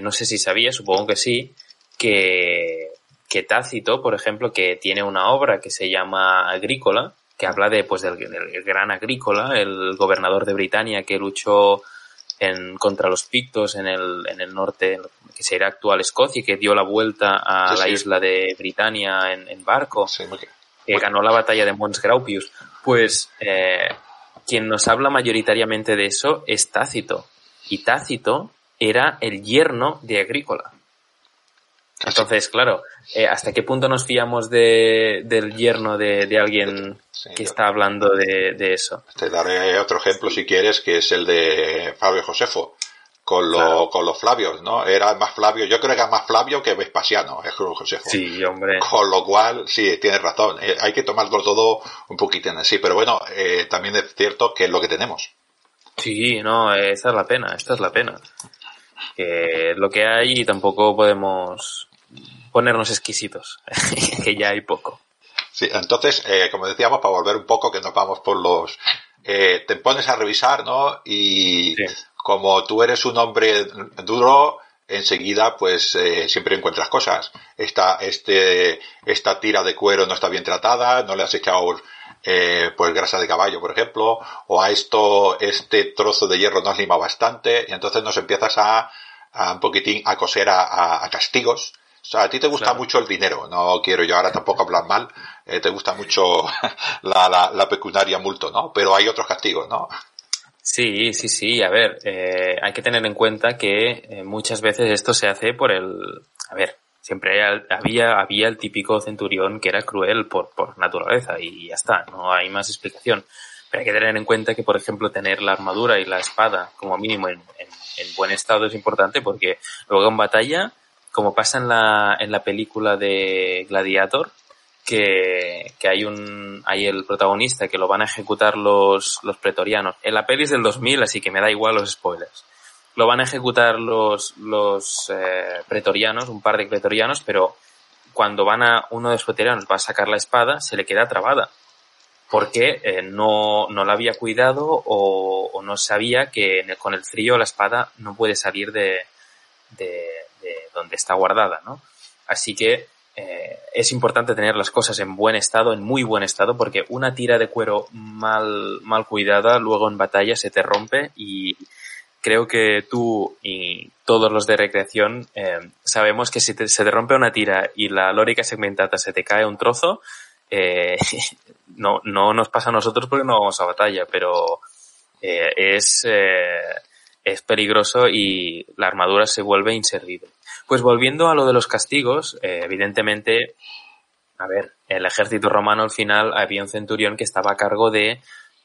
no sé si sabía, supongo que sí, que que Tácito, por ejemplo, que tiene una obra que se llama Agrícola, que habla de, pues, del, gran Agrícola, el gobernador de Britania que luchó en, contra los pictos en el, en el norte, que sería actual Escocia, que dio la vuelta a la isla de Britania en, barco, que ganó la batalla de Mons Graupius. Pues eh, quien nos habla mayoritariamente de eso es Tácito. Y Tácito era el yerno de Agrícola. Entonces, claro, eh, ¿hasta qué punto nos fiamos de, del yerno de, alguien que está hablando de, eso? Te daré otro ejemplo si quieres, que es el de Fabio Josefo, con, lo, con los Flavios, ¿no? Era más Flavio, yo creo que era más Flavio que Vespasiano, es Josefo. Sí, hombre. Con lo cual, sí, tienes razón, eh, hay que tomarlo todo un poquito en así, pero bueno, eh, también es cierto que es lo que tenemos. Sí, no, esta es la pena, esta es la pena. Que lo que hay tampoco podemos ponernos exquisitos, que ya hay poco. Sí, entonces, eh, como decíamos, para volver un poco, que nos vamos por los... Eh, te pones a revisar, ¿no? Y como tú eres un hombre duro, enseguida, pues eh, siempre encuentras cosas. Esta, este, esta tira de cuero no está bien tratada, no le has echado eh, pues grasa de caballo, por ejemplo, o a esto, este trozo de hierro no has limado bastante, y entonces nos empiezas a, a un poquitín a coser a, a castigos sea, a ti te gusta mucho el dinero, no quiero yo ahora tampoco hablar mal, eh, te gusta mucho la, la, la, pecunaria multo, ¿no? Pero hay otros castigos, ¿no? Sí, sí, sí, a ver, eh, hay que tener en cuenta que eh, muchas veces esto se hace por el, a ver, siempre había, había el típico centurión que era cruel por, por naturaleza y ya está, no hay más explicación. Pero hay que tener en cuenta que, por ejemplo, tener la armadura y la espada como mínimo en, en, en buen estado es importante porque luego en batalla como pasa en la, en la película de Gladiator, que, que, hay un hay el protagonista que lo van a ejecutar los, los pretorianos. En la peli es del 2000, así que me da igual los spoilers. Lo van a ejecutar los, los eh, pretorianos, un par de pretorianos, pero cuando van a uno de los pretorianos va a sacar la espada, se le queda trabada. Porque eh, no, no la había cuidado o, o no sabía que con el frío la espada no puede salir de, de, donde está guardada, ¿no? Así que eh, es importante tener las cosas en buen estado, en muy buen estado, porque una tira de cuero mal, mal cuidada luego en batalla se te rompe y creo que tú y todos los de recreación eh, sabemos que si se te rompe una tira y la lórica segmentada se te cae un trozo, eh, no, no nos pasa a nosotros porque no vamos a batalla, pero es, es peligroso y la armadura se vuelve inservible. Pues volviendo a lo de los castigos, eh, evidentemente, a ver, el ejército romano al final había un centurión que estaba a cargo de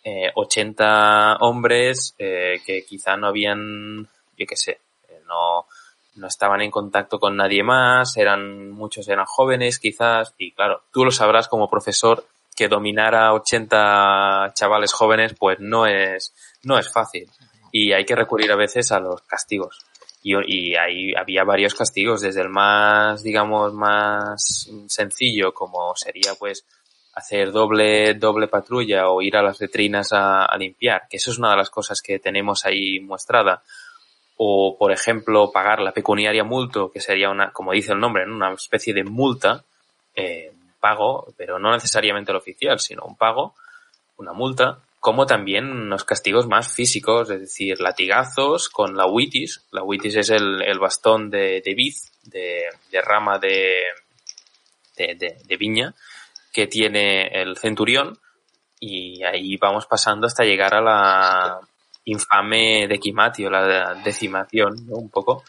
eh, 80 hombres eh, que quizá no habían, yo qué sé, eh, no, no estaban en contacto con nadie más, eran, muchos eran jóvenes quizás, y claro, tú lo sabrás como profesor que dominar a 80 chavales jóvenes pues no es, no es fácil. Y hay que recurrir a veces a los castigos y, ahí había varios castigos, desde el más, digamos, más sencillo, como sería pues hacer doble, doble patrulla o ir a las letrinas a, limpiar, que eso es una de las cosas que tenemos ahí muestrada. O, por ejemplo, pagar la pecuniaria multo, que sería una, como dice el nombre, una especie de multa, eh, pago, pero no necesariamente el oficial, sino un pago, una multa, como también unos castigos más físicos, es decir, latigazos con la witis. La witis es el, el bastón de, de biz, de, de rama de, de, de, viña, que tiene el centurión, y ahí vamos pasando hasta llegar a la infame dequimatio, la decimación, ¿no? un poco.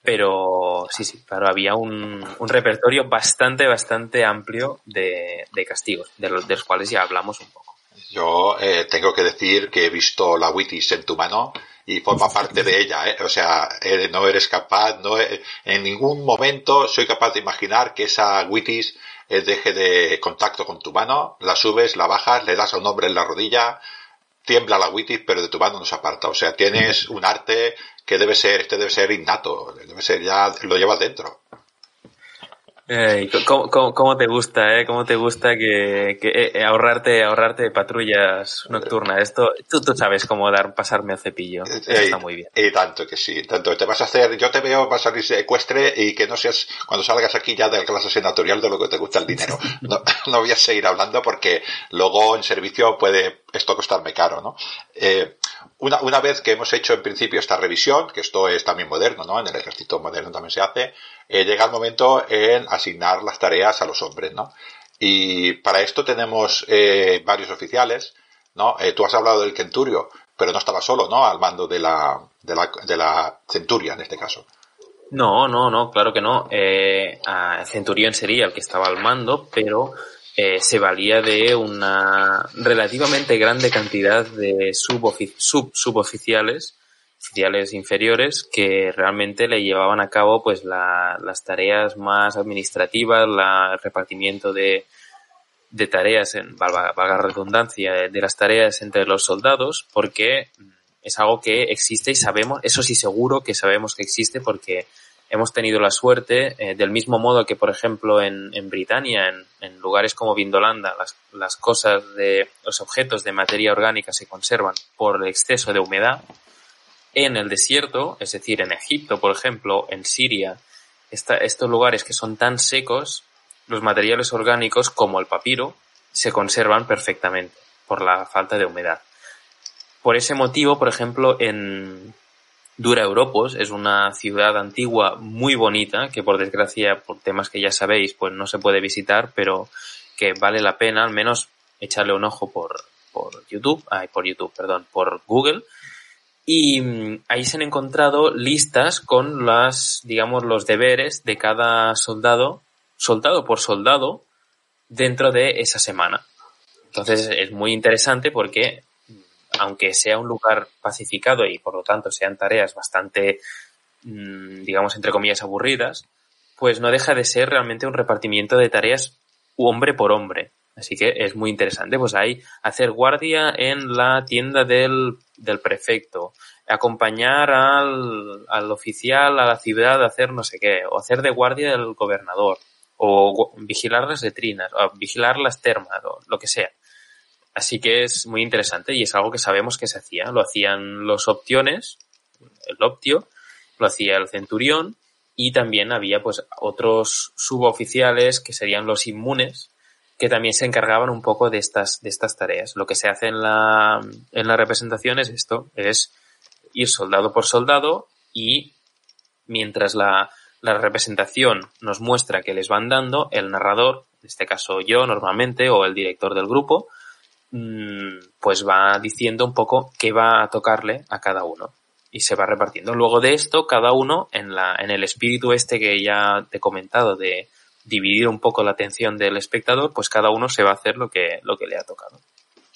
Pero sí, sí, claro, había un, un repertorio bastante, bastante amplio de, de castigos, de los, de los cuales ya hablamos un poco. Yo eh, tengo que decir que he visto la Witis en tu mano y forma parte de ella, ¿eh? O sea, eh, no eres capaz, no, en ningún momento soy capaz de imaginar que esa Witis eh, deje de contacto con tu mano, la subes, la bajas, le das a un hombre en la rodilla, tiembla la Witis, pero de tu mano no se aparta. O sea, tienes un arte que debe ser, este debe ser innato, debe ser ya, lo llevas dentro. ¿Cómo, cómo, te gusta, eh? ¿Cómo te gusta que, que eh, ahorrarte, ahorrarte patrullas nocturnas? Esto, tú, tú sabes cómo dar, pasarme al cepillo. está muy bien. Y tanto que sí, tanto. Te vas a hacer, yo te veo, vas a salir ecuestre y que no seas, cuando salgas aquí ya de la clase senatorial de lo que te gusta el dinero. No, no voy a seguir hablando porque luego en servicio puede esto costarme caro, ¿no? Una, una vez que hemos hecho en principio esta revisión, que esto es también moderno, ¿no? En el ejército moderno también se hace, eh, llega el momento en asignar las tareas a los hombres, ¿no? Y para esto tenemos eh, varios oficiales, ¿no? Eh, tú has hablado del Centurio, pero no estaba solo, ¿no? Al mando de la, de la, de la Centuria, en este caso. No, no, no, claro que no. Eh, Centurión sería el que estaba al mando, pero eh, se valía de una relativamente grande cantidad de sub suboficiales, oficiales inferiores, que realmente le llevaban a cabo pues la, las tareas más administrativas, el repartimiento de, de tareas, en, valga, redundancia, de las tareas entre los soldados, porque es algo que existe y sabemos, eso sí seguro que sabemos que existe porque hemos tenido la suerte, eh, del mismo modo que, por ejemplo, en, en Britania, en, en, lugares como Vindolanda, las, las, cosas de, los objetos de materia orgánica se conservan por el exceso de humedad. En el desierto, es decir, en Egipto, por ejemplo, en Siria, estos lugares que son tan secos, los materiales orgánicos, como el papiro, se conservan perfectamente por la falta de humedad. Por ese motivo, por ejemplo, en, Dura Europos es una ciudad antigua muy bonita que por desgracia por temas que ya sabéis pues no se puede visitar pero que vale la pena al menos echarle un ojo por, por YouTube, ay, por YouTube, perdón, por Google y mm, ahí se han encontrado listas con las, digamos, los deberes de cada soldado, soldado por soldado, dentro de esa semana. Entonces es muy interesante porque aunque sea un lugar pacificado y por lo tanto sean tareas bastante, mm, digamos, entre comillas, aburridas, pues no deja de ser realmente un repartimiento de tareas hombre por hombre. Así que es muy interesante. Pues ahí hacer guardia en la tienda del, del prefecto, acompañar al, al oficial a la ciudad a hacer no sé qué, o hacer de guardia del gobernador, o vigilar las letrinas, o vigilar las termas, o lo que sea. Así que es muy interesante y es algo que sabemos que se hacía. Lo hacían los opciones, el optio, lo hacía el centurión y también había pues otros suboficiales que serían los inmunes que también se encargaban un poco de estas, de estas tareas. Lo que se hace en la, en la representación es esto, es ir soldado por soldado y mientras la, la representación nos muestra que les van dando, el narrador, en este caso yo normalmente, o el director del grupo, pues va diciendo un poco qué va a tocarle a cada uno y se va repartiendo. Luego de esto, cada uno en la, en el espíritu este que ya te he comentado de dividir un poco la atención del espectador, pues cada uno se va a hacer lo que, lo que le ha tocado.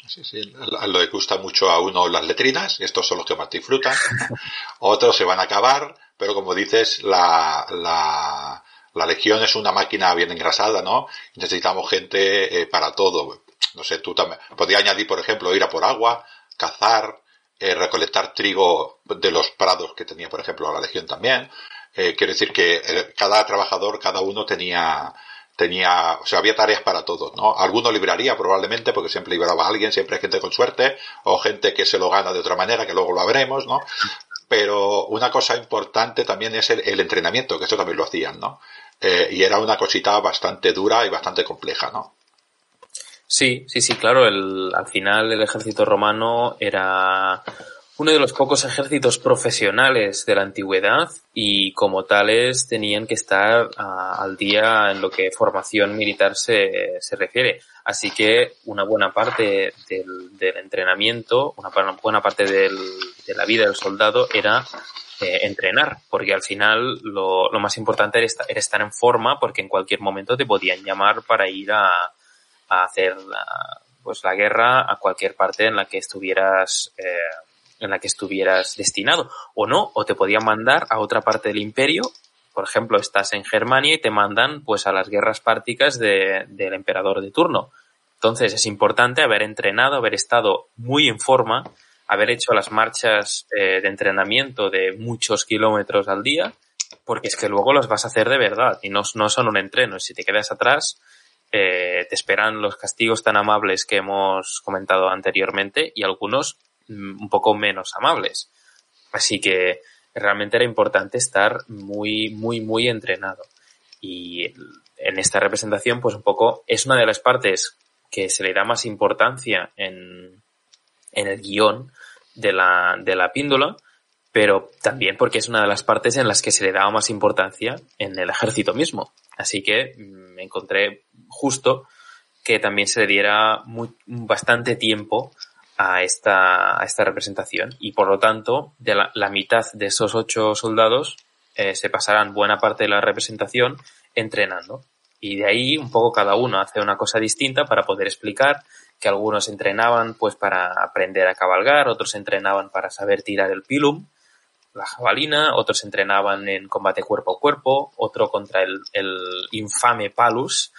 Sí, sí, lo que gusta mucho a uno las letrinas, estos son los que más disfrutan, otros se van a acabar, pero como dices, la, la, la legión es una máquina bien engrasada, ¿no? Necesitamos gente eh, para todo. No sé, tú también. Podría añadir, por ejemplo, ir a por agua, cazar, eh, recolectar trigo de los prados que tenía, por ejemplo, la Legión también. Eh, quiero decir que eh, cada trabajador, cada uno tenía, tenía, o sea, había tareas para todos, ¿no? Alguno libraría probablemente, porque siempre libraba a alguien, siempre hay gente con suerte, o gente que se lo gana de otra manera, que luego lo veremos, ¿no? Pero una cosa importante también es el, el entrenamiento, que eso también lo hacían, ¿no? Eh, y era una cosita bastante dura y bastante compleja, ¿no? Sí, sí, sí, claro. El, al final el ejército romano era uno de los pocos ejércitos profesionales de la antigüedad y como tales tenían que estar al día en lo que formación militar se, se refiere. Así que una buena parte del, del entrenamiento, una buena parte del, de la vida del soldado era eh, entrenar, porque al final lo, lo más importante era estar en forma porque en cualquier momento te podían llamar para ir a, a hacer la, pues la guerra a cualquier parte en la que estuvieras eh, en la que estuvieras destinado. O no o te podían mandar a otra parte del imperio. Por ejemplo estás en Germania y te mandan pues a las guerras párticas de, del emperador de turno. Entonces es importante haber entrenado haber estado muy en forma haber hecho las marchas eh, de entrenamiento de muchos kilómetros al día porque es que luego los vas a hacer de verdad y no, no son un entreno. Si te quedas atrás eh, te esperan los castigos tan amables que hemos comentado anteriormente y algunos mm, un poco menos amables. Así que realmente era importante estar muy, muy, muy entrenado. Y en esta representación, pues un poco es una de las partes que se le da más importancia en, en el guion de la, de la píndola, pero también porque es una de las partes en las que se le daba más importancia en el ejército mismo. Así que mm, me encontré justo que también se le diera bastante tiempo a esta, a esta representación. Y por lo tanto de la, mitad de esos ocho soldados eh, se pasarán buena parte de la representación entrenando. Y de ahí un poco cada uno hace una cosa distinta para poder explicar que algunos entrenaban pues para aprender a cabalgar, otros entrenaban para saber tirar el pilum, la jabalina, otros entrenaban en combate cuerpo a cuerpo, otro contra el, el infame palus,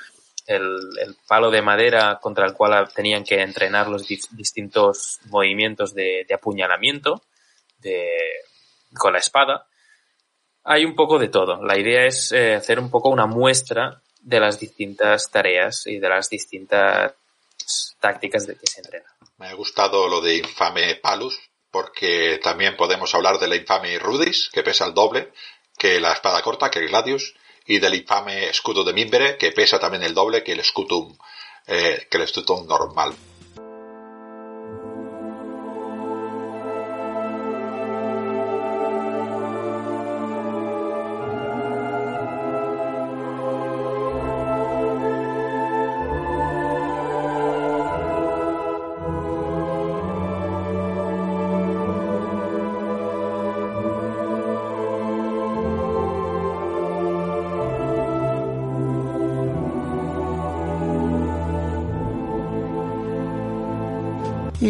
el, palo de madera contra el cual tenían que entrenar los distintos movimientos de, de apuñalamiento de, con la espada. Hay un poco de todo. La idea es eh, hacer un poco una muestra de las distintas tareas y de las distintas tácticas de que se entrena. Me ha gustado lo de infame palus, porque también podemos hablar de la infame rudis, que pesa el doble que la espada corta, que el gladius, y del infame escudo de Mimbere, que pesa también el doble que el scutum, eh, que el scutum normal.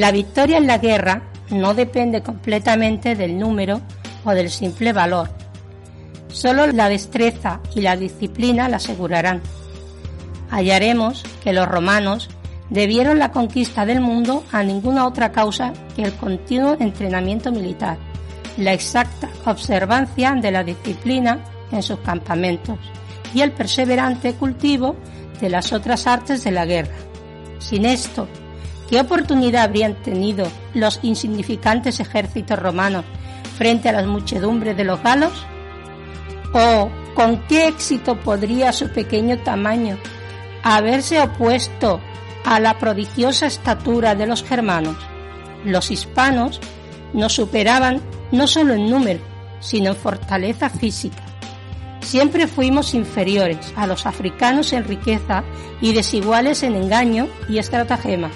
La victoria en la guerra no depende completamente del número o del simple valor. Solo la destreza y la disciplina la asegurarán. Hallaremos que los romanos debieron la conquista del mundo a ninguna otra causa que el continuo entrenamiento militar, la exacta observancia de la disciplina en sus campamentos y el perseverante cultivo de las otras artes de la guerra. Sin esto ¿Qué oportunidad habrían tenido los insignificantes ejércitos romanos frente a las muchedumbres de los galos? ¿O con qué éxito podría su pequeño tamaño haberse opuesto a la prodigiosa estatura de los germanos? Los hispanos nos superaban no solo en número, sino en fortaleza física. Siempre fuimos inferiores a los africanos en riqueza y desiguales en engaño y estratagema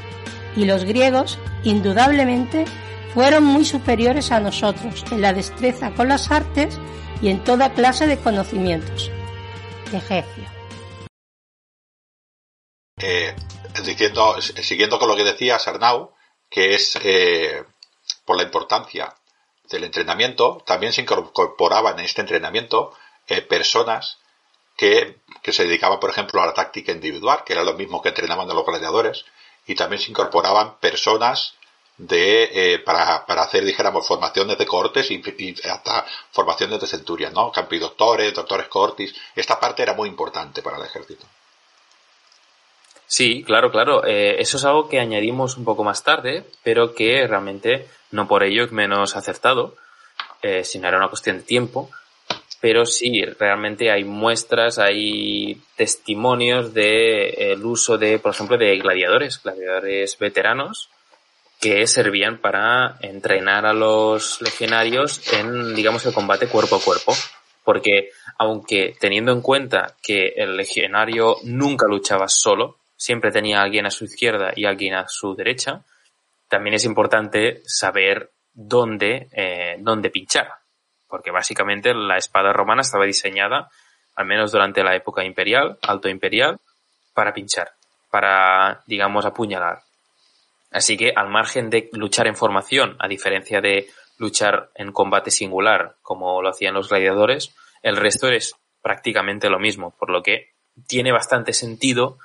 y los griegos, indudablemente, fueron muy superiores a nosotros en la destreza con las artes y en toda clase de conocimientos. Ejercio. Eh, siguiendo con lo que decía Sarnau, que es eh, por la importancia del entrenamiento, también se incorporaban en este entrenamiento eh, personas que, que, se dedicaban, por ejemplo, a la táctica individual, que era lo mismo que entrenaban a los gladiadores, y también se incorporaban personas de eh, para, para hacer dijéramos formaciones de cortes y, hasta formaciones de centurias, ¿no? Campidoctores, doctores cortis, esta parte era muy importante para el ejército. Sí, claro, claro. Eh, eso es algo que añadimos un poco más tarde, pero que realmente no por ello es menos acertado, eh, sino era una cuestión de tiempo pero sí, realmente hay muestras, hay testimonios de el uso de, por ejemplo, de gladiadores, gladiadores veteranos, que servían para entrenar a los legionarios en, digamos, el combate cuerpo a cuerpo. Porque, aunque teniendo en cuenta que el legionario nunca luchaba solo, siempre tenía a alguien a su izquierda y alguien a su derecha, también es importante saber dónde, eh, dónde pinchar porque básicamente la espada romana estaba diseñada, al menos durante la época imperial, alto imperial, para pinchar, para, digamos, apuñalar. Así que al margen de luchar en formación, a diferencia de luchar en combate singular, como lo hacían los gladiadores, el resto es prácticamente lo mismo, por lo que tiene bastante sentido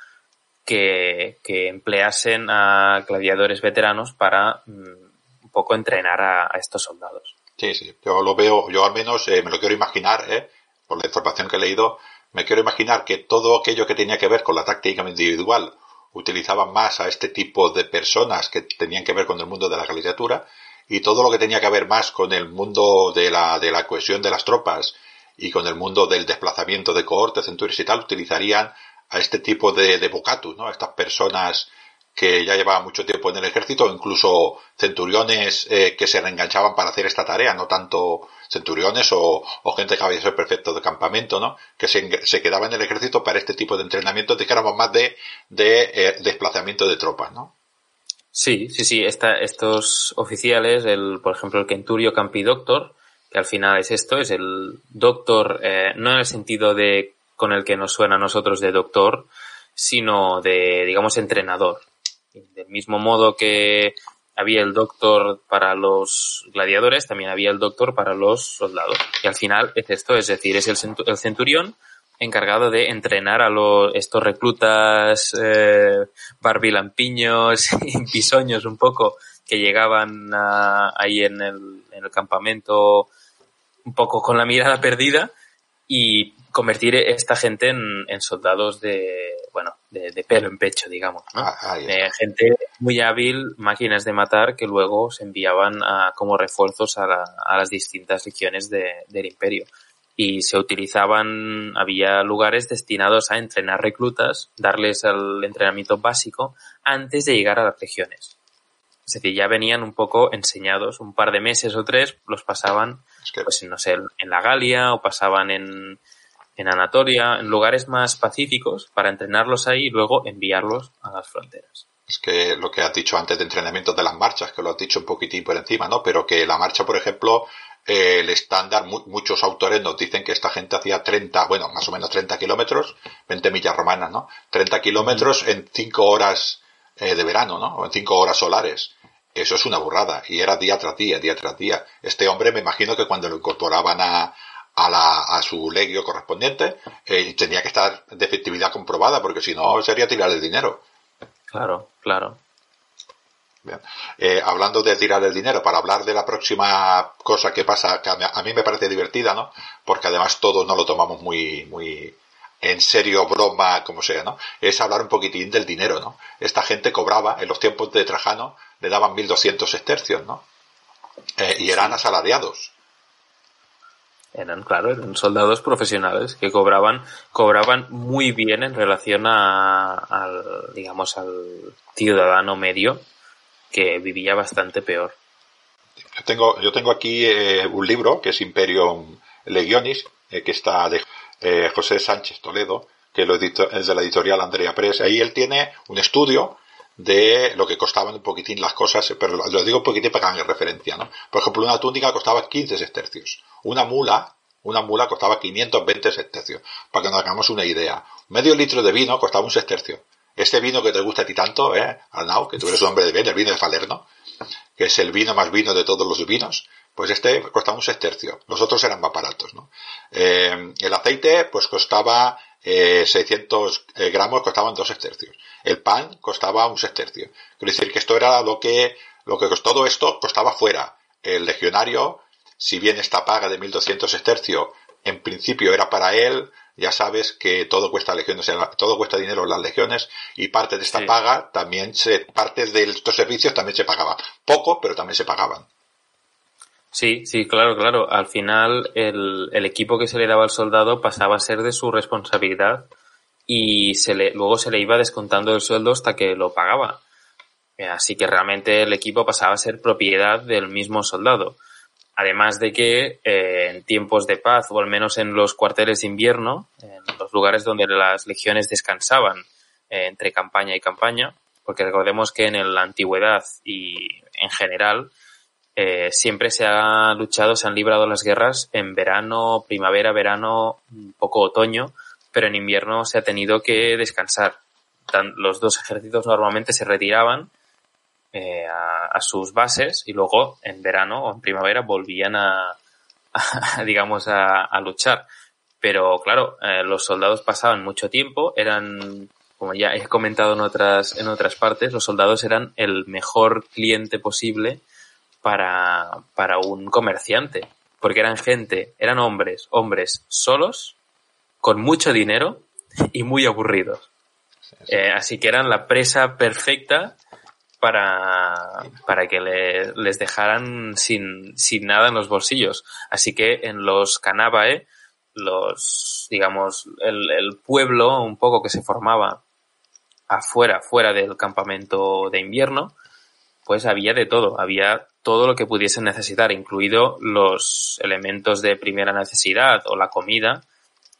que, empleasen a gladiadores veteranos para mm, un poco entrenar a estos soldados. Sí, sí, yo lo veo, yo al menos eh, me lo quiero imaginar, ¿eh? por la información que he leído, me quiero imaginar que todo aquello que tenía que ver con la táctica individual utilizaban más a este tipo de personas que tenían que ver con el mundo de la gladiatura y todo lo que tenía que ver más con el mundo de la, de la cohesión de las tropas y con el mundo del desplazamiento de cohortes, centurias y tal, utilizarían a este tipo de, de ¿no? A estas personas que ya llevaban mucho tiempo en el ejército, incluso centuriones eh, que se reenganchaban para hacer esta tarea, no tanto centuriones o, gente que había sido perfecto de campamento, ¿no? Que se, quedaba en el ejército para este tipo de entrenamiento, dijéramos más de, eh, desplazamiento de tropas, ¿no? Sí, sí, sí. Esta, estos oficiales, el, por ejemplo, el Kenturio Campi Doctor, que al final es esto, es el doctor, eh, no en el sentido de con el que nos suena a nosotros de doctor, sino de, digamos, entrenador. Del mismo modo que había el doctor para los gladiadores, también había el doctor para los soldados. Y al final es esto, es decir, es el, centurión encargado de entrenar a los, estos reclutas eh, barbilampiños y pisoños un poco que llegaban ahí en el, en el campamento un poco con la mirada perdida y convertir esta gente en, soldados de, bueno, de, pelo en pecho, digamos, ¿no? Ah, gente muy hábil, máquinas de matar que luego se enviaban a, como refuerzos a, las distintas regiones del imperio. Y se utilizaban, había lugares destinados a entrenar reclutas, darles el entrenamiento básico antes de llegar a las regiones. Es decir, ya venían un poco enseñados, un par de meses o tres los pasaban, pues no sé, en la Galia o pasaban en, en Anatolia, en lugares más pacíficos, para entrenarlos ahí y luego enviarlos a las fronteras. Es que lo que has dicho antes de entrenamiento de las marchas, que lo has dicho un poquitín por encima, ¿no? Pero que la marcha, por ejemplo, eh, el estándar, muchos autores nos dicen que esta gente hacía 30, bueno, más o menos 30 kilómetros, 20 millas romanas, ¿no? 30 kilómetros en 5 horas eh, de verano, ¿no? O en 5 horas solares. Eso es una burrada. Y era día tras día, día tras día. Este hombre me imagino que cuando lo incorporaban a, a, la, a su legio correspondiente eh, tenía que estar de efectividad comprobada porque si no sería tirar el dinero. Claro, claro. Eh, hablando de tirar el dinero, para hablar de la próxima cosa que pasa, que a mí me parece divertida, ¿no? Porque además todos no lo tomamos muy, muy en serio, broma, como sea, ¿no? Es hablar un poquitín del dinero, ¿no? Esta gente cobraba, en los tiempos de Trajano, le daban 1200 estercios, ¿no? Eh, y eran asalariados. Eran, claro, eran soldados profesionales que cobraban, cobraban muy bien en relación a, al, digamos, al ciudadano medio que vivía bastante peor. Yo tengo, yo tengo aquí eh, un libro que es Imperium Legionis, eh, que está de José Sánchez Toledo, que lo edito, es de la editorial Andrea Press. Ahí él tiene un estudio de lo que costaban un poquitín las cosas, pero lo, digo un poquitín para que hagan referencia, ¿no? Por ejemplo, una túnica costaba 15 sestercios. Una mula, una mula costaba 520 sestercios. Para que nos hagamos una idea. Medio litro de vino costaba un sestercio. Este vino que te gusta a ti tanto, ¿eh? Arnau, que tú eres un hombre de bien, el vino de Falerno, que es el vino más vino de todos los vinos, pues este costaba un sestercio. Los otros eran más baratos, ¿no? Eh, el aceite, pues costaba 600 eh, eh, gramos, costaban dos sestercios. El pan costaba un sextercio. Quiero decir que esto era lo que, lo que todo esto costaba fuera. El legionario, si bien esta paga de 1200 estercio en principio era para él, ya sabes que todo cuesta legiones, todo cuesta dinero en las legiones y parte de esta paga también se, parte de estos servicios también se pagaba. Poco, pero también se pagaban. Sí, sí, claro, claro. Al final el, el equipo que se le daba al soldado pasaba a ser de su responsabilidad y se le, luego se le iba descontando el sueldo hasta que lo pagaba. Eh, así que realmente el equipo pasaba a ser propiedad del mismo soldado. Además de que eh, en tiempos de paz, o al menos en los cuarteles de invierno, en los lugares donde las legiones descansaban eh, entre campaña y campaña, porque recordemos que en la antigüedad y en general siempre se ha luchado, se han librado las guerras en verano, primavera, verano, poco otoño, pero en invierno se ha tenido que descansar. Los dos ejércitos normalmente se retiraban eh, a, sus bases y luego en verano o en primavera volvían a, digamos, a, luchar. Pero claro, eh, los soldados pasaban mucho tiempo, eran, como ya he comentado en otras, en otras partes, los soldados eran el mejor cliente posible para, para un comerciante. Porque eran gente, eran hombres, hombres solos, con mucho dinero y muy aburridos. Eh, así que eran la presa perfecta para, para que les dejaran sin, sin nada en los bolsillos. Así que en los Canabae, los, digamos, el, el pueblo un poco que se formaba afuera, fuera del campamento de invierno, pues había de todo, había todo lo que pudiesen necesitar, incluido los elementos de primera necesidad o la comida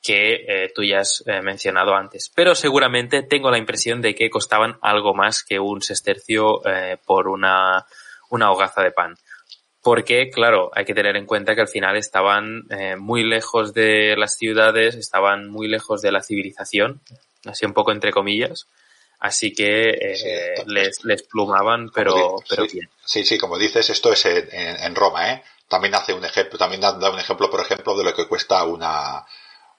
que eh, tú ya has eh, mencionado antes. Pero seguramente tengo la impresión de que costaban algo más que un sestercio eh, por una, una hogaza de pan. Porque, claro, hay que tener en cuenta que al final estaban muy lejos de las ciudades, estaban muy lejos de la civilización, así un poco entre comillas, Así que eh, les, les, plumaban, pero, pero sí, bien. Sí, sí, como dices, esto es en, en, Roma, ¿eh? También hace un ejemplo, también da, un ejemplo, por ejemplo, de lo que cuesta una,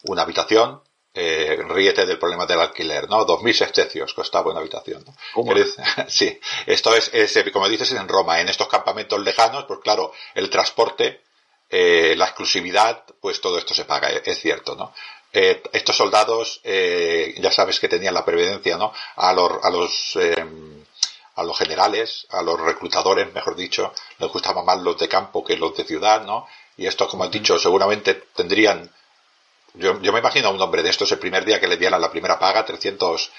una habitación. Eh, ríete del problema del alquiler, ¿no? Dos mil sestecios costaba una habitación, ¿no? Sí, esto es, es, como dices, en Roma, en estos campamentos lejanos, pues claro, el transporte, eh, la exclusividad, pues todo esto se paga, es cierto, ¿no? Eh, estos soldados, eh, ya sabes que tenían la prevedencia, ¿no? A los, a los, eh, a los generales, a los reclutadores, mejor dicho, les gustaban más los de campo que los de ciudad, ¿no? Y estos, como has dicho, seguramente tendrían, yo, yo me imagino a un hombre de estos el primer día que le dieran la primera paga, 300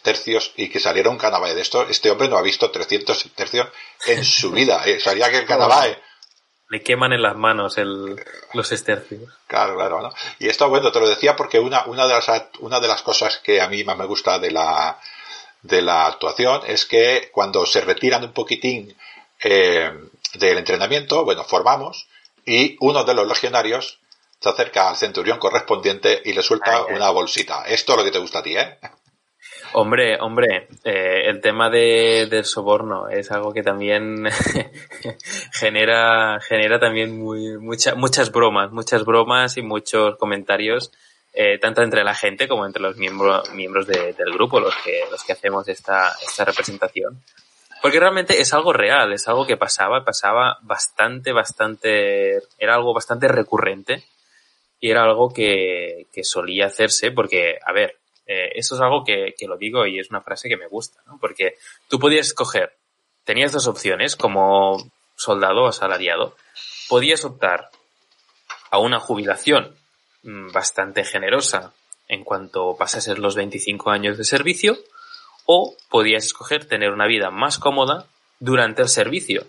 tercios, y que saliera un canabé de esto, este hombre no ha visto 300 tercios en su vida, eh, sabía que el canabé le queman en las manos el, los estercios. Claro, claro. ¿no? Y esto, bueno, te lo decía porque una, una, de las, una de las cosas que a mí más me gusta de la, de la actuación es que cuando se retiran un poquitín eh, del entrenamiento, bueno, formamos y uno de los legionarios se acerca al centurión correspondiente y le suelta una bolsita. Esto es lo que te gusta a ti, ¿eh? Hombre, hombre, eh, el tema de, del soborno es algo que también genera, genera también muy, mucha, muchas bromas, muchas bromas y muchos comentarios, eh, tanto entre la gente como entre los miembros, miembros del grupo, los que, los que hacemos esta, esta representación. Porque realmente es algo real, es algo que pasaba, pasaba bastante, bastante, era algo bastante recurrente y era algo que, que solía hacerse porque, a ver, eh, eso es algo que, que, lo digo y es una frase que me gusta, ¿no? Porque tú podías escoger, tenías dos opciones como soldado o asalariado. Podías optar a una jubilación mm, bastante generosa en cuanto pasases los 25 años de servicio o podías escoger tener una vida más cómoda durante el servicio.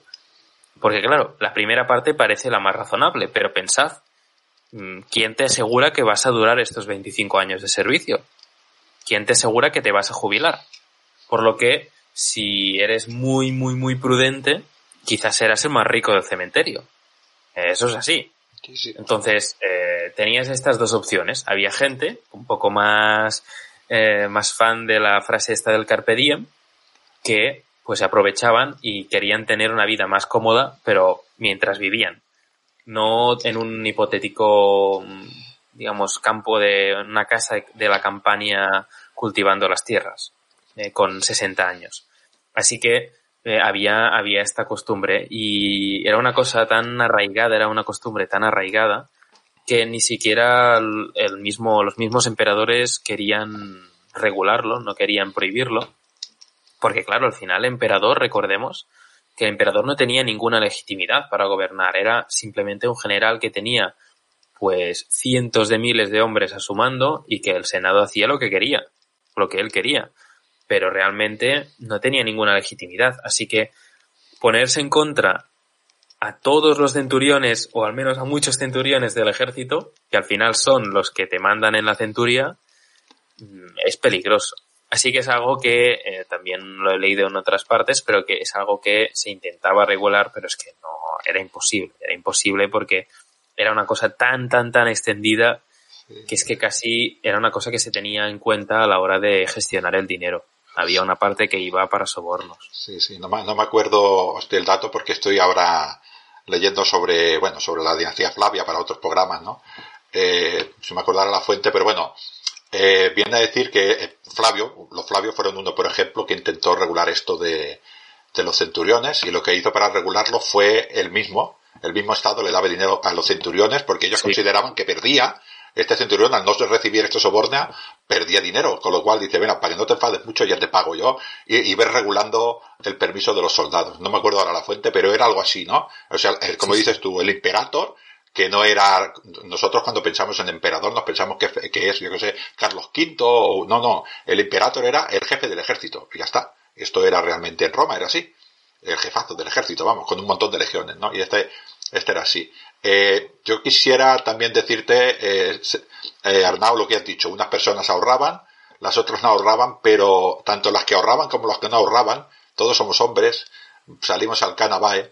Porque claro, la primera parte parece la más razonable, pero pensad, mm, ¿quién te asegura que vas a durar estos 25 años de servicio? ¿Quién te asegura que te vas a jubilar? Por lo que, si eres muy, muy, muy prudente, quizás serás el más rico del cementerio. Eso es así. Entonces, eh, tenías estas dos opciones. Había gente un poco más, eh, más fan de la frase esta del Carpe Diem, que pues se aprovechaban y querían tener una vida más cómoda, pero mientras vivían. No en un hipotético digamos, campo de una casa de la campaña cultivando las tierras, eh, con 60 años. Así que eh, había, había esta costumbre y era una cosa tan arraigada, era una costumbre tan arraigada que ni siquiera el mismo, los mismos emperadores querían regularlo, no querían prohibirlo, porque claro, al final el emperador, recordemos, que el emperador no tenía ninguna legitimidad para gobernar, era simplemente un general que tenía pues cientos de miles de hombres a su mando y que el Senado hacía lo que quería, lo que él quería, pero realmente no tenía ninguna legitimidad. Así que ponerse en contra a todos los centuriones, o al menos a muchos centuriones del ejército, que al final son los que te mandan en la centuria, mm, es peligroso. Así que es algo que eh, también lo he leído en otras partes, pero que es algo que se intentaba regular, pero es que no, era imposible. Era imposible porque era una cosa tan, tan, tan extendida que es que casi era una cosa que se tenía en cuenta a la hora de gestionar el dinero. Había una parte que iba para sobornos. Sí, sí, no me, no me acuerdo del dato porque estoy ahora leyendo sobre, bueno, sobre la dinastía Flavia para otros programas, ¿no? Eh, si me acordara la fuente, pero bueno, eh, viene a decir que eh, Flavio, los Flavios fueron uno, por ejemplo, que intentó regular esto de, de los centuriones y lo que hizo para regularlo fue el mismo, el mismo Estado le daba dinero a los centuriones porque ellos consideraban que perdía, este centurión al no recibir esto soborna, perdía dinero, con lo cual dice, bueno, para que no te enfades mucho ya te pago yo, y, y ver regulando el permiso de los soldados. No me acuerdo ahora la fuente, pero era algo así, ¿no? O sea, como dices tú, el imperator que no era, nosotros cuando pensamos en emperador nos pensamos que, que es, yo qué sé, Carlos V o, no, no, el imperator era el jefe del ejército, y ya está. Esto era realmente en Roma, era así. El jefazo del ejército, vamos, con un montón de legiones, ¿no? Y este, este era así. Eh, yo quisiera también decirte, eh, eh, Arnau, lo que has dicho, unas personas ahorraban, las otras no ahorraban, pero tanto las que ahorraban como las que no ahorraban, todos somos hombres, salimos al canabae,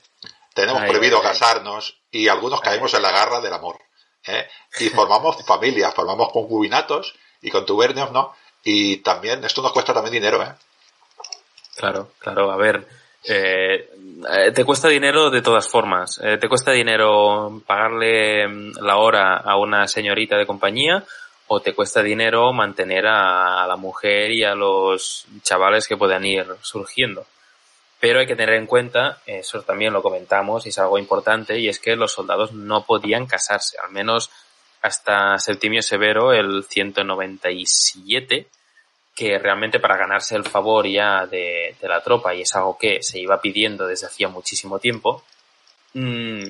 tenemos prohibido casarnos y algunos caemos en la garra del amor. ¿eh? Y formamos familias, formamos concubinatos y contubernios, ¿no? Y también, esto nos cuesta también dinero, ¿eh? Claro, claro, a ver, eh, eh, te cuesta dinero de todas formas. Eh, te cuesta dinero pagarle mm, la hora a una señorita de compañía o te cuesta dinero mantener a, la mujer y a los chavales que puedan ir surgiendo. Pero hay que tener en cuenta, eso también lo comentamos y es algo importante, y es que los soldados no podían casarse, al menos hasta Septimio Severo, el 197, que realmente para ganarse el favor ya de, la tropa, y es algo que se iba pidiendo desde hacía muchísimo tiempo, mm,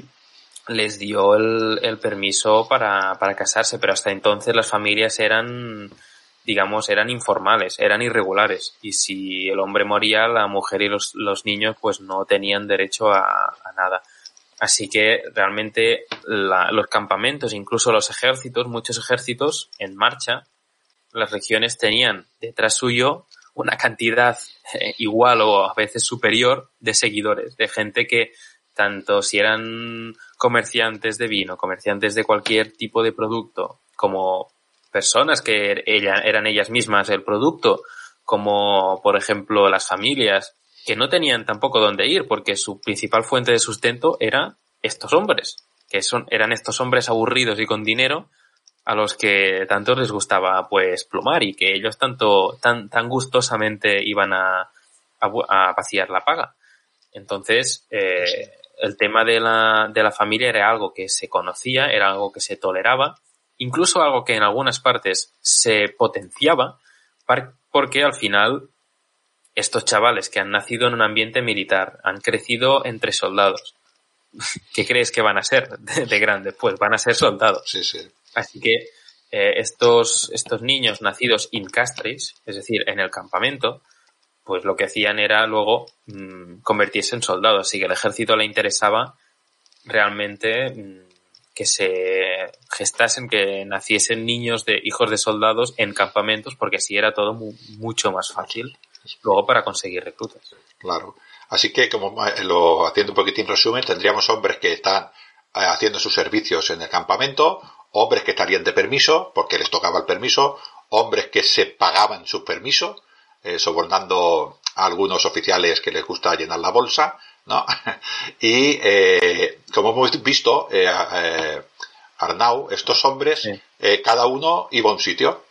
les dio el, permiso para, para, casarse, pero hasta entonces las familias eran, digamos, eran informales, eran irregulares, y si el hombre moría, la mujer y los, los niños pues no tenían derecho a, a nada. Así que realmente los campamentos, incluso los ejércitos, muchos ejércitos en marcha, las regiones tenían detrás suyo una cantidad eh, igual o a veces superior de seguidores, de gente que tanto si eran comerciantes de vino, comerciantes de cualquier tipo de producto, como personas que eran ellas mismas el producto, como por ejemplo las familias, que no tenían tampoco dónde ir porque su principal fuente de sustento era estos hombres, que son, eran estos hombres aburridos y con dinero a los que tanto les gustaba pues plumar y que ellos tanto tan tan gustosamente iban a, a, vaciar la paga entonces eh, el tema de la, de la familia era algo que se conocía era algo que se toleraba incluso algo que en algunas partes se potenciaba porque al final estos chavales que han nacido en un ambiente militar han crecido entre soldados ¿qué crees que van a ser de, de grandes? Pues van a ser soldados. Sí, sí. Así que eh, estos, estos niños nacidos in castris, es decir, en el campamento, pues lo que hacían era luego mm, convertirse en soldados. Así que el ejército le interesaba realmente mm, que se gestasen, que naciesen niños de hijos de soldados en campamentos, porque así era todo mucho más fácil luego para conseguir reclutas. Claro. Así que, como eh, lo haciendo un poquitín resumen, tendríamos hombres que están eh, haciendo sus servicios en el campamento, hombres que estarían de permiso, porque les tocaba el permiso, hombres que se pagaban su permiso, eh, sobornando a algunos oficiales que les gusta llenar la bolsa, ¿no? y eh, como hemos visto, eh, eh, Arnau, estos hombres, eh, cada uno iba a un sitio,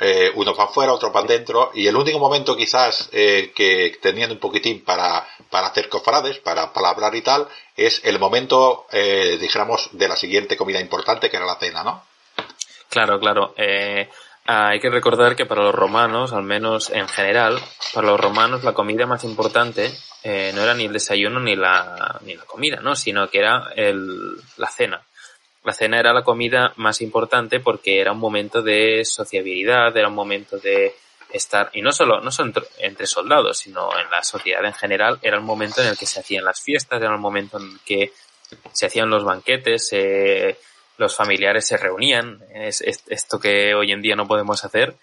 eh, uno para afuera, otro para adentro, y el único momento quizás eh, que tenían un poquitín para, para hacer cofrades, para palabrar y tal, es el momento, eh, dijéramos, de la siguiente comida importante, que era la cena, ¿no? Claro, claro. Eh, hay que recordar que para los romanos, al menos en general, para los romanos la comida más importante eh, no era ni el desayuno ni la, ni la comida, ¿no? Sino que era el, la cena. La cena era la comida más importante porque era un momento de sociabilidad, era un momento de estar, y no solo, no solo entre soldados, sino en la sociedad en general, era el momento en el que se hacían las fiestas, era el momento en el que se hacían los banquetes, los familiares se reunían, es, esto que hoy en día no podemos hacer,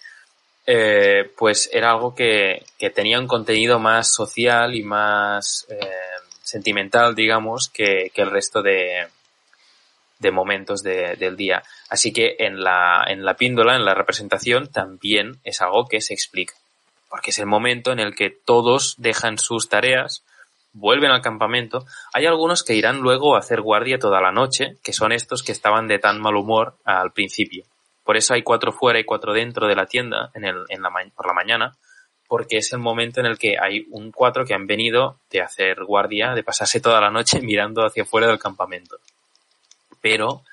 eh, pues era algo que, que, tenía un contenido más social y más eh, sentimental, digamos, que, que el resto de, de momentos de, del día. Así que en la, en la píndola, en la representación, también es algo que se explica. Porque es el momento en el que todos dejan sus tareas, vuelven al campamento. Hay algunos que irán luego a hacer guardia toda la noche, que son estos que estaban de tan mal humor al principio. Por eso hay cuatro fuera y cuatro dentro de la tienda en el, en la, por la mañana, porque es el momento en el que hay un cuatro que han venido de hacer guardia, de pasarse toda la noche mirando hacia fuera del campamento pero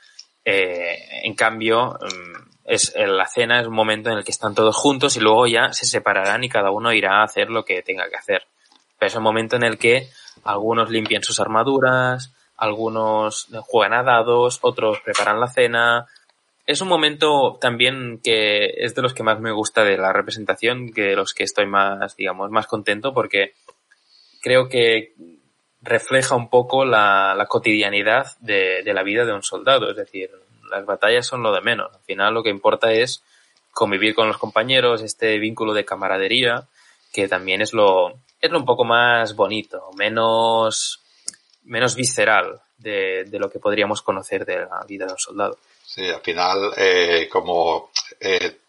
eh, en cambio mm, es la cena es un momento en el que están todos juntos y luego ya se separarán y cada uno irá a hacer lo que tenga que hacer. Pero es el momento en el que algunos limpian sus armaduras, algunos juegan a dados, otros preparan la cena. Es un momento también que es de los que más me gusta de la representación, que los que estoy más, digamos, más contento porque creo que refleja un poco la, cotidianidad de, la vida de un soldado. Es decir, las batallas son lo de menos. Al final lo que importa es convivir con los compañeros, este vínculo de camaradería, que también es lo, es lo un poco más bonito, menos, menos visceral de, lo que podríamos conocer de la vida de un soldado. Sí, al final, eh, como eh,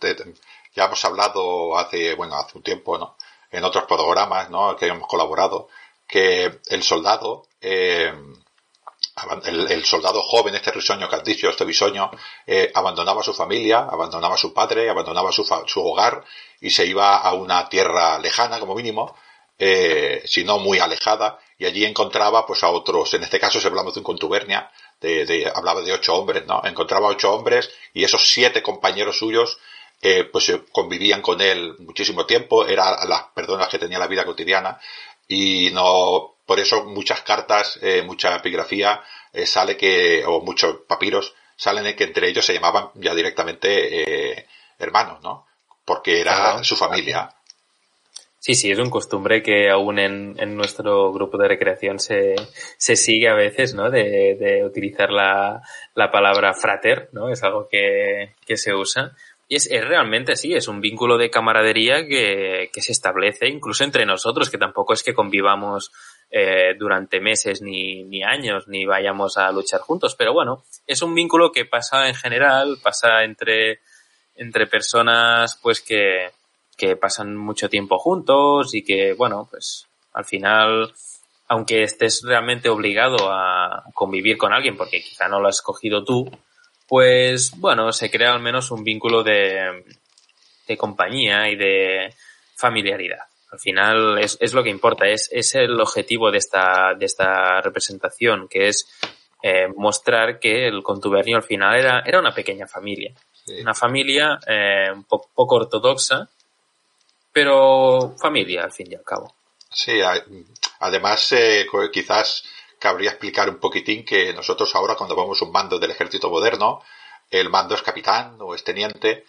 ya hemos hablado hace, bueno, hace un tiempo, ¿no? En otros programas, ¿no? Que hemos colaborado, que el soldado, eh, el, soldado joven, este risueño dicho, este bisoño, eh, abandonaba su familia, abandonaba a su padre, abandonaba su, su, hogar y se iba a una tierra lejana, como mínimo, eh, si no muy alejada, y allí encontraba pues a otros, en este caso se hablamos de un contubernia, de, de, hablaba de ocho hombres, ¿no? Encontraba ocho hombres y esos siete compañeros suyos eh, pues convivían con él muchísimo tiempo, eran las personas que tenía la vida cotidiana y no por eso muchas cartas, eh, mucha epigrafía eh, sale que, o muchos papiros salen de que entre ellos se llamaban ya directamente eh, hermanos, ¿no? Porque era claro. su familia. Sí, sí, es un costumbre que aún en, en nuestro grupo de recreación se, se sigue a veces, ¿no? De, de utilizar la, la, palabra frater, ¿no? Es algo que, que se usa. Y es, es, realmente así, es un vínculo de camaradería que, que, se establece incluso entre nosotros, que tampoco es que convivamos eh, durante meses ni, ni años, ni vayamos a luchar juntos. Pero bueno, es un vínculo que pasa en general, pasa entre, entre personas pues que, que pasan mucho tiempo juntos y que, bueno, pues al final, aunque estés realmente obligado a convivir con alguien porque quizá no lo has escogido tú, pues bueno, se crea al menos un vínculo de, de compañía y de familiaridad. Al final es, es lo que importa, es, es el objetivo de esta, de esta representación, que es eh, mostrar que el contubernio al final era, era una pequeña familia. Sí. Una familia eh, un po poco ortodoxa, pero familia al fin y al cabo. Sí, además eh, quizás cabría explicar un poquitín que nosotros ahora cuando vamos un mando del ejército moderno, el mando es capitán o es teniente,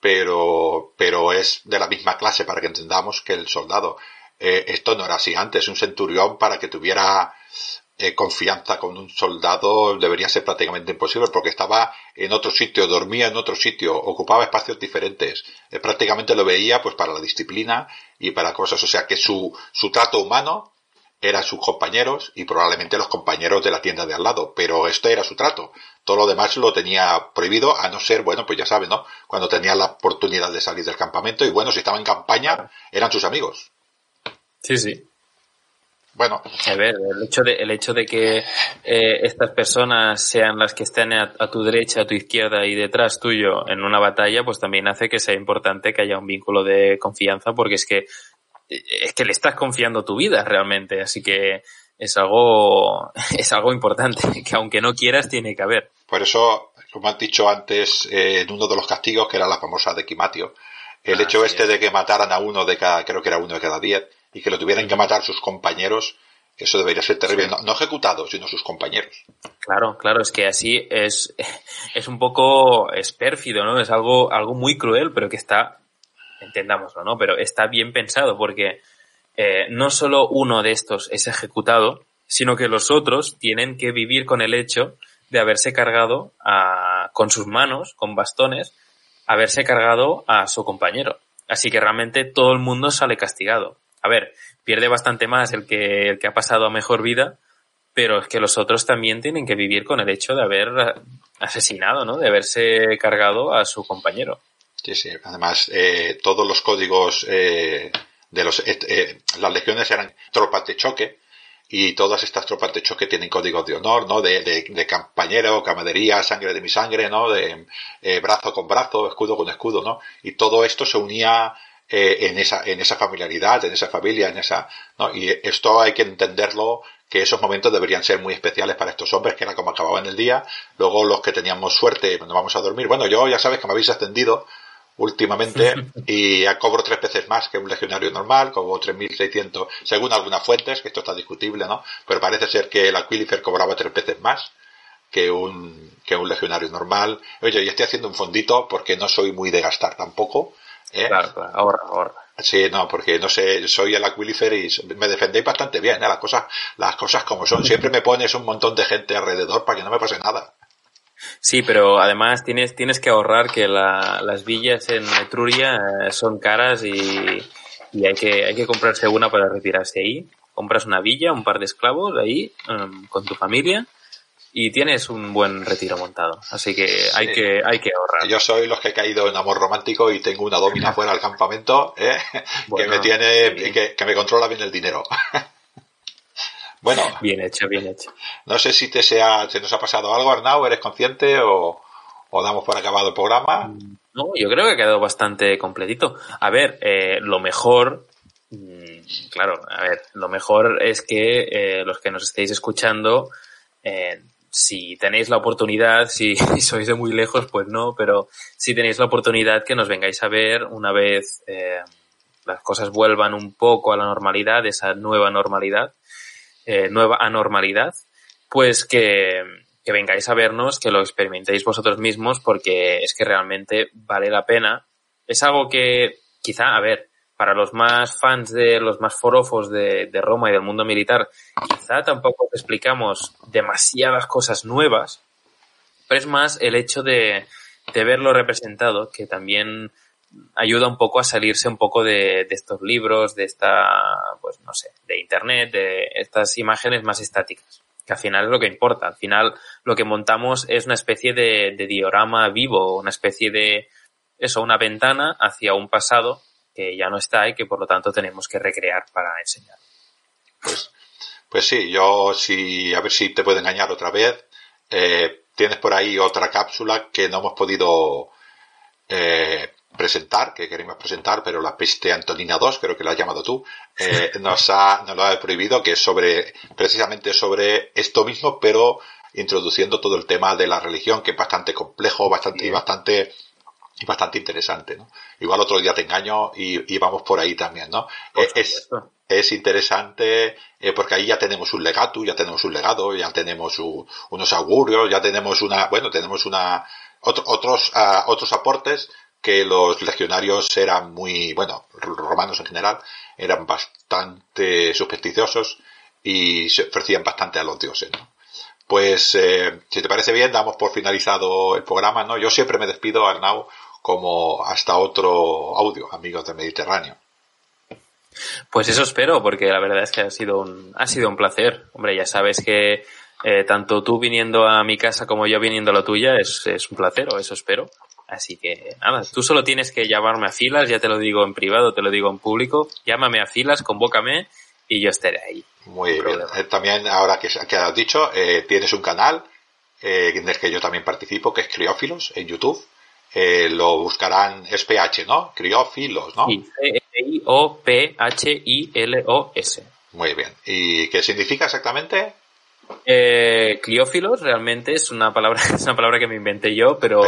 pero, pero es de la misma clase para que entendamos que el soldado. Eh, esto no era así antes. Un centurión para que tuviera eh, confianza con un soldado debería ser prácticamente imposible porque estaba en otro sitio, dormía en otro sitio, ocupaba espacios diferentes. Eh, prácticamente lo veía pues para la disciplina y para cosas. O sea que su, su trato humano eran sus compañeros y probablemente los compañeros de la tienda de al lado, pero esto era su trato. Todo lo demás lo tenía prohibido, a no ser, bueno, pues ya saben, ¿no? Cuando tenía la oportunidad de salir del campamento y bueno, si estaba en campaña, eran sus amigos. Sí, sí. Bueno. A ver, el hecho de, el hecho de que eh, estas personas sean las que estén a, a, tu derecha, a tu izquierda y detrás tuyo en una batalla, pues también hace que sea importante que haya un vínculo de confianza, porque es que es que le estás confiando tu vida realmente, así que es algo, es algo importante, que aunque no quieras, tiene que haber. Por eso, como han dicho antes, eh, en uno de los castigos, que era la famosa de Quimatio, el ah, hecho este es. de que mataran a uno de cada, creo que era uno de cada diez, y que lo tuvieran que matar sus compañeros, eso debería ser terrible. Sí. No, no ejecutados, sino sus compañeros. Claro, claro, es que así es, es un poco, es pérfido, ¿no? Es algo, algo muy cruel, pero que está, entendámoslo, ¿no? Pero está bien pensado porque eh, no solo uno de estos es ejecutado, sino que los otros tienen que vivir con el hecho de haberse cargado a, con sus manos, con bastones, haberse cargado a su compañero. Así que realmente todo el mundo sale castigado. A ver, pierde bastante más el que, el que ha pasado a mejor vida, pero es que los otros también tienen que vivir con el hecho de haber asesinado, ¿no? De haberse cargado a su compañero. Sí, sí. Además, eh, todos los códigos eh, de los, eh, las legiones eran tropas de choque y todas estas tropas de choque tienen códigos de honor, ¿no? De, de, de compañero, camaradería, sangre de mi sangre, ¿no? De eh, brazo con brazo, escudo con escudo, ¿no? Y todo esto se unía eh, en esa, en esa familiaridad, en esa familia, en esa, ¿no? Y esto hay que entenderlo que esos momentos deberían ser muy especiales para estos hombres, que era como acababan el día. Luego los que teníamos suerte, nos vamos a dormir. Bueno, yo ya sabes que me habéis ascendido últimamente y cobro tres veces más que un legionario normal, como 3.600, según algunas fuentes, que esto está discutible, ¿no? Pero parece ser que el Aquilifer cobraba tres veces más que un, que un legionario normal. Oye, y estoy haciendo un fondito porque no soy muy de gastar tampoco. ¿eh? Claro, claro, ahorra, ahorra. Sí, no, porque no sé, soy el Aquilifer y me defendéis bastante bien, ¿eh? las cosas, las cosas como son. Siempre me pones un montón de gente alrededor para que no me pase nada. Sí, pero además tienes, tienes que ahorrar que la, las villas en Etruria eh, son caras y, y, hay, que, hay que comprarse una para retirarse ahí. Compras una villa, un par de esclavos ahí um, con tu familia y tienes un buen retiro montado. Así que hay que hay que ahorrar. Yo soy los que he caído en amor romántico y tengo una domina fuera del campamento ¿eh? que me tiene que, que, me controla bien el dinero. Bueno. Bien hecho, bien hecho. No sé si te sea, se nos ha pasado algo, Arnau, ¿eres consciente o, o damos por acabado el programa? No, yo creo que ha quedado bastante completito. A ver, eh, lo mejor, mm, claro, a ver, lo mejor es que eh, los que nos estéis escuchando, eh, si tenéis la oportunidad, si, sois de muy lejos, pues no, pero si tenéis la oportunidad que nos vengáis a ver una vez eh, las cosas vuelvan un poco a la normalidad, esa nueva normalidad, eh, nueva anormalidad, pues que, que vengáis a vernos, que lo experimentéis vosotros mismos, porque es que realmente vale la pena. Es algo que quizá, a ver, para los más fans de los más forofos de, de, Roma y del mundo militar, quizá tampoco explicamos demasiadas cosas nuevas, pero es más el hecho de, de verlo representado, que también ayuda un poco a salirse un poco de, de, estos libros, de esta, pues no sé, de internet, de estas imágenes más estáticas, que al final es lo que importa. Al final lo que montamos es una especie de, diorama vivo, una especie de, eso, una ventana hacia un pasado que ya no está y que por lo tanto tenemos que recrear para enseñar. Pues, pues sí, yo sí, a ver si te puedo engañar otra vez. Eh, tienes por ahí otra cápsula que no hemos podido eh, presentar, que queremos presentar, pero la peste Antonina 2, creo que la has llamado tú, eh, nos, ha, nos lo ha prohibido, que es sobre, precisamente sobre esto mismo, pero introduciendo todo el tema de la religión, que es bastante complejo, bastante, bastante, bastante interesante, ¿no? Igual otro día te engaño y, y vamos por ahí también, ¿no? Es, es, interesante eh, porque ahí ya tenemos un legato, ya tenemos un legado, ya tenemos un, unos augurios, ya tenemos una, bueno, tenemos una, otro, otros, uh, otros aportes que los legionarios eran muy, bueno, romanos en general, eran bastante supersticiosos y se ofrecían bastante a los dioses. Pues, eh, si te parece bien, damos por finalizado el programa, ¿no? Yo siempre me despido, Arnau, como hasta otro audio, amigos del Mediterráneo. Pues eso espero, porque la verdad es que ha sido un, ha sido un placer. Hombre, ya sabes que eh, tanto tú viniendo a mi casa como yo viniendo a la tuya es, es un placer, o eso espero. Así que nada, tú solo tienes que llamarme a filas, ya te lo digo en privado, te lo digo en público, llámame a filas, convócame y yo estaré ahí. Muy bien. Eh, también, ahora que, que has dicho, eh, tienes un canal eh, en el que yo también participo, que es Criófilos, en YouTube. Lo buscarán, es PH, ¿no? Criófilos, ¿no? Sí, C-I-O-P-H-I-L-O-S. Muy bien. ¿Y qué significa exactamente? Eh, cliófilos realmente es una palabra, es una palabra que me inventé yo, pero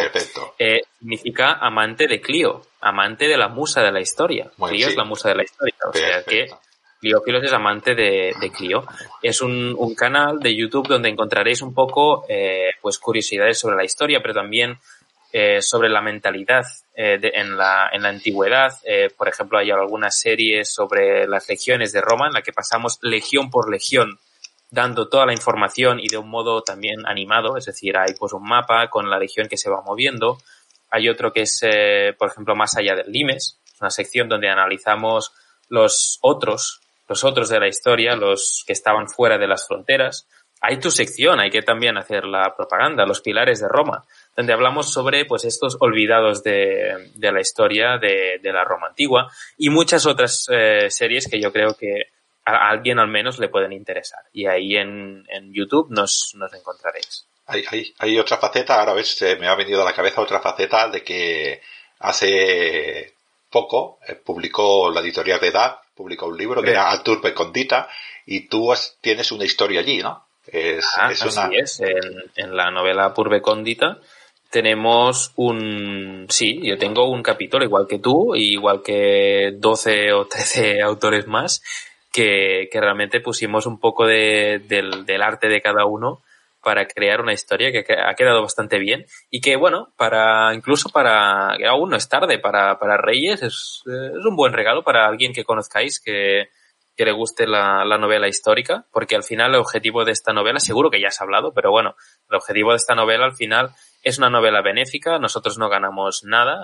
eh, significa amante de Clio, amante de la musa de la historia. Clio sí. es la musa de la historia, o Perfecto. sea que Cliófilos es amante de, de Clio. Es un, un, canal de YouTube donde encontraréis un poco, eh, pues curiosidades sobre la historia, pero también eh, sobre la mentalidad de, en, la, en la antigüedad. Por ejemplo, hay algunas series sobre las legiones de Roma en la que pasamos legión por legión dando toda la información y de un modo también animado, es decir, hay pues un mapa con la legión que se va moviendo. Hay otro que es, eh, por ejemplo, más allá del Limes, una sección donde analizamos los otros, los otros de la historia, los que estaban fuera de las fronteras. Hay tu sección, hay que también hacer la propaganda, los pilares de Roma, donde hablamos sobre pues estos olvidados de, de la historia de, la Roma antigua y muchas otras eh, series que yo creo que a alguien al menos le pueden interesar. Y ahí en, en YouTube nos, nos encontraréis. Hay, hay, hay, otra faceta, ahora ves, se me ha venido a la cabeza otra faceta de que hace poco eh, publicó la editorial de Edad, publicó un libro que era Condita, y tú has, tienes una historia allí, ¿no? Es, ah, es una... así es, en, en, la novela Purbe Condita tenemos un... Sí, yo tengo un capítulo igual que tú, igual que 12 o 13 autores más, que, que realmente pusimos un poco de, del, del arte de cada uno para crear una historia que ha quedado bastante bien y que, bueno, para incluso para, que aún no es tarde, para, para Reyes es, es un buen regalo para alguien que conozcáis, que, que le guste la, la, novela histórica, porque al final el objetivo de esta novela, seguro que ya has hablado, pero bueno, el objetivo de esta novela al final es una novela benéfica, nosotros no ganamos nada,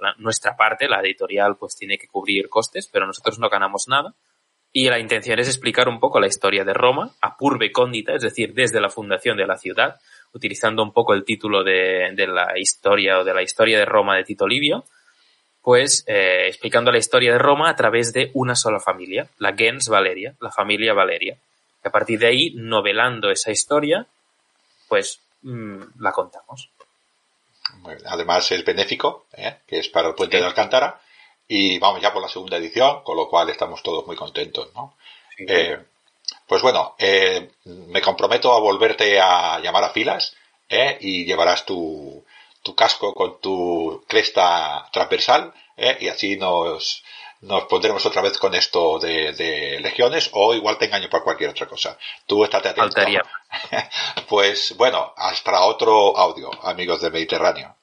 la, nuestra parte, la editorial, pues tiene que cubrir costes, pero nosotros no ganamos nada. Y la intención es explicar un poco la historia de Roma, a purbe cóndita, es decir, desde la fundación de la ciudad, utilizando un poco el título de, de la historia o de la historia de Roma de Tito Livio, pues eh, explicando la historia de Roma a través de una sola familia, la gens Valeria, la familia Valeria. Y a partir de ahí, novelando esa historia, pues mmm, la contamos. Además es benéfico, ¿eh? que es para el puente sí. de Alcántara, y vamos ya por la segunda edición, con lo cual estamos todos muy contentos, ¿no? Sí. Eh, pues bueno, eh, me comprometo a volverte a llamar a filas ¿eh? y llevarás tu, tu casco con tu cresta transversal ¿eh? y así nos, nos pondremos otra vez con esto de, de, legiones o igual te engaño para cualquier otra cosa. Tú estate atento. Faltaría. pues bueno, hasta otro audio, amigos del Mediterráneo.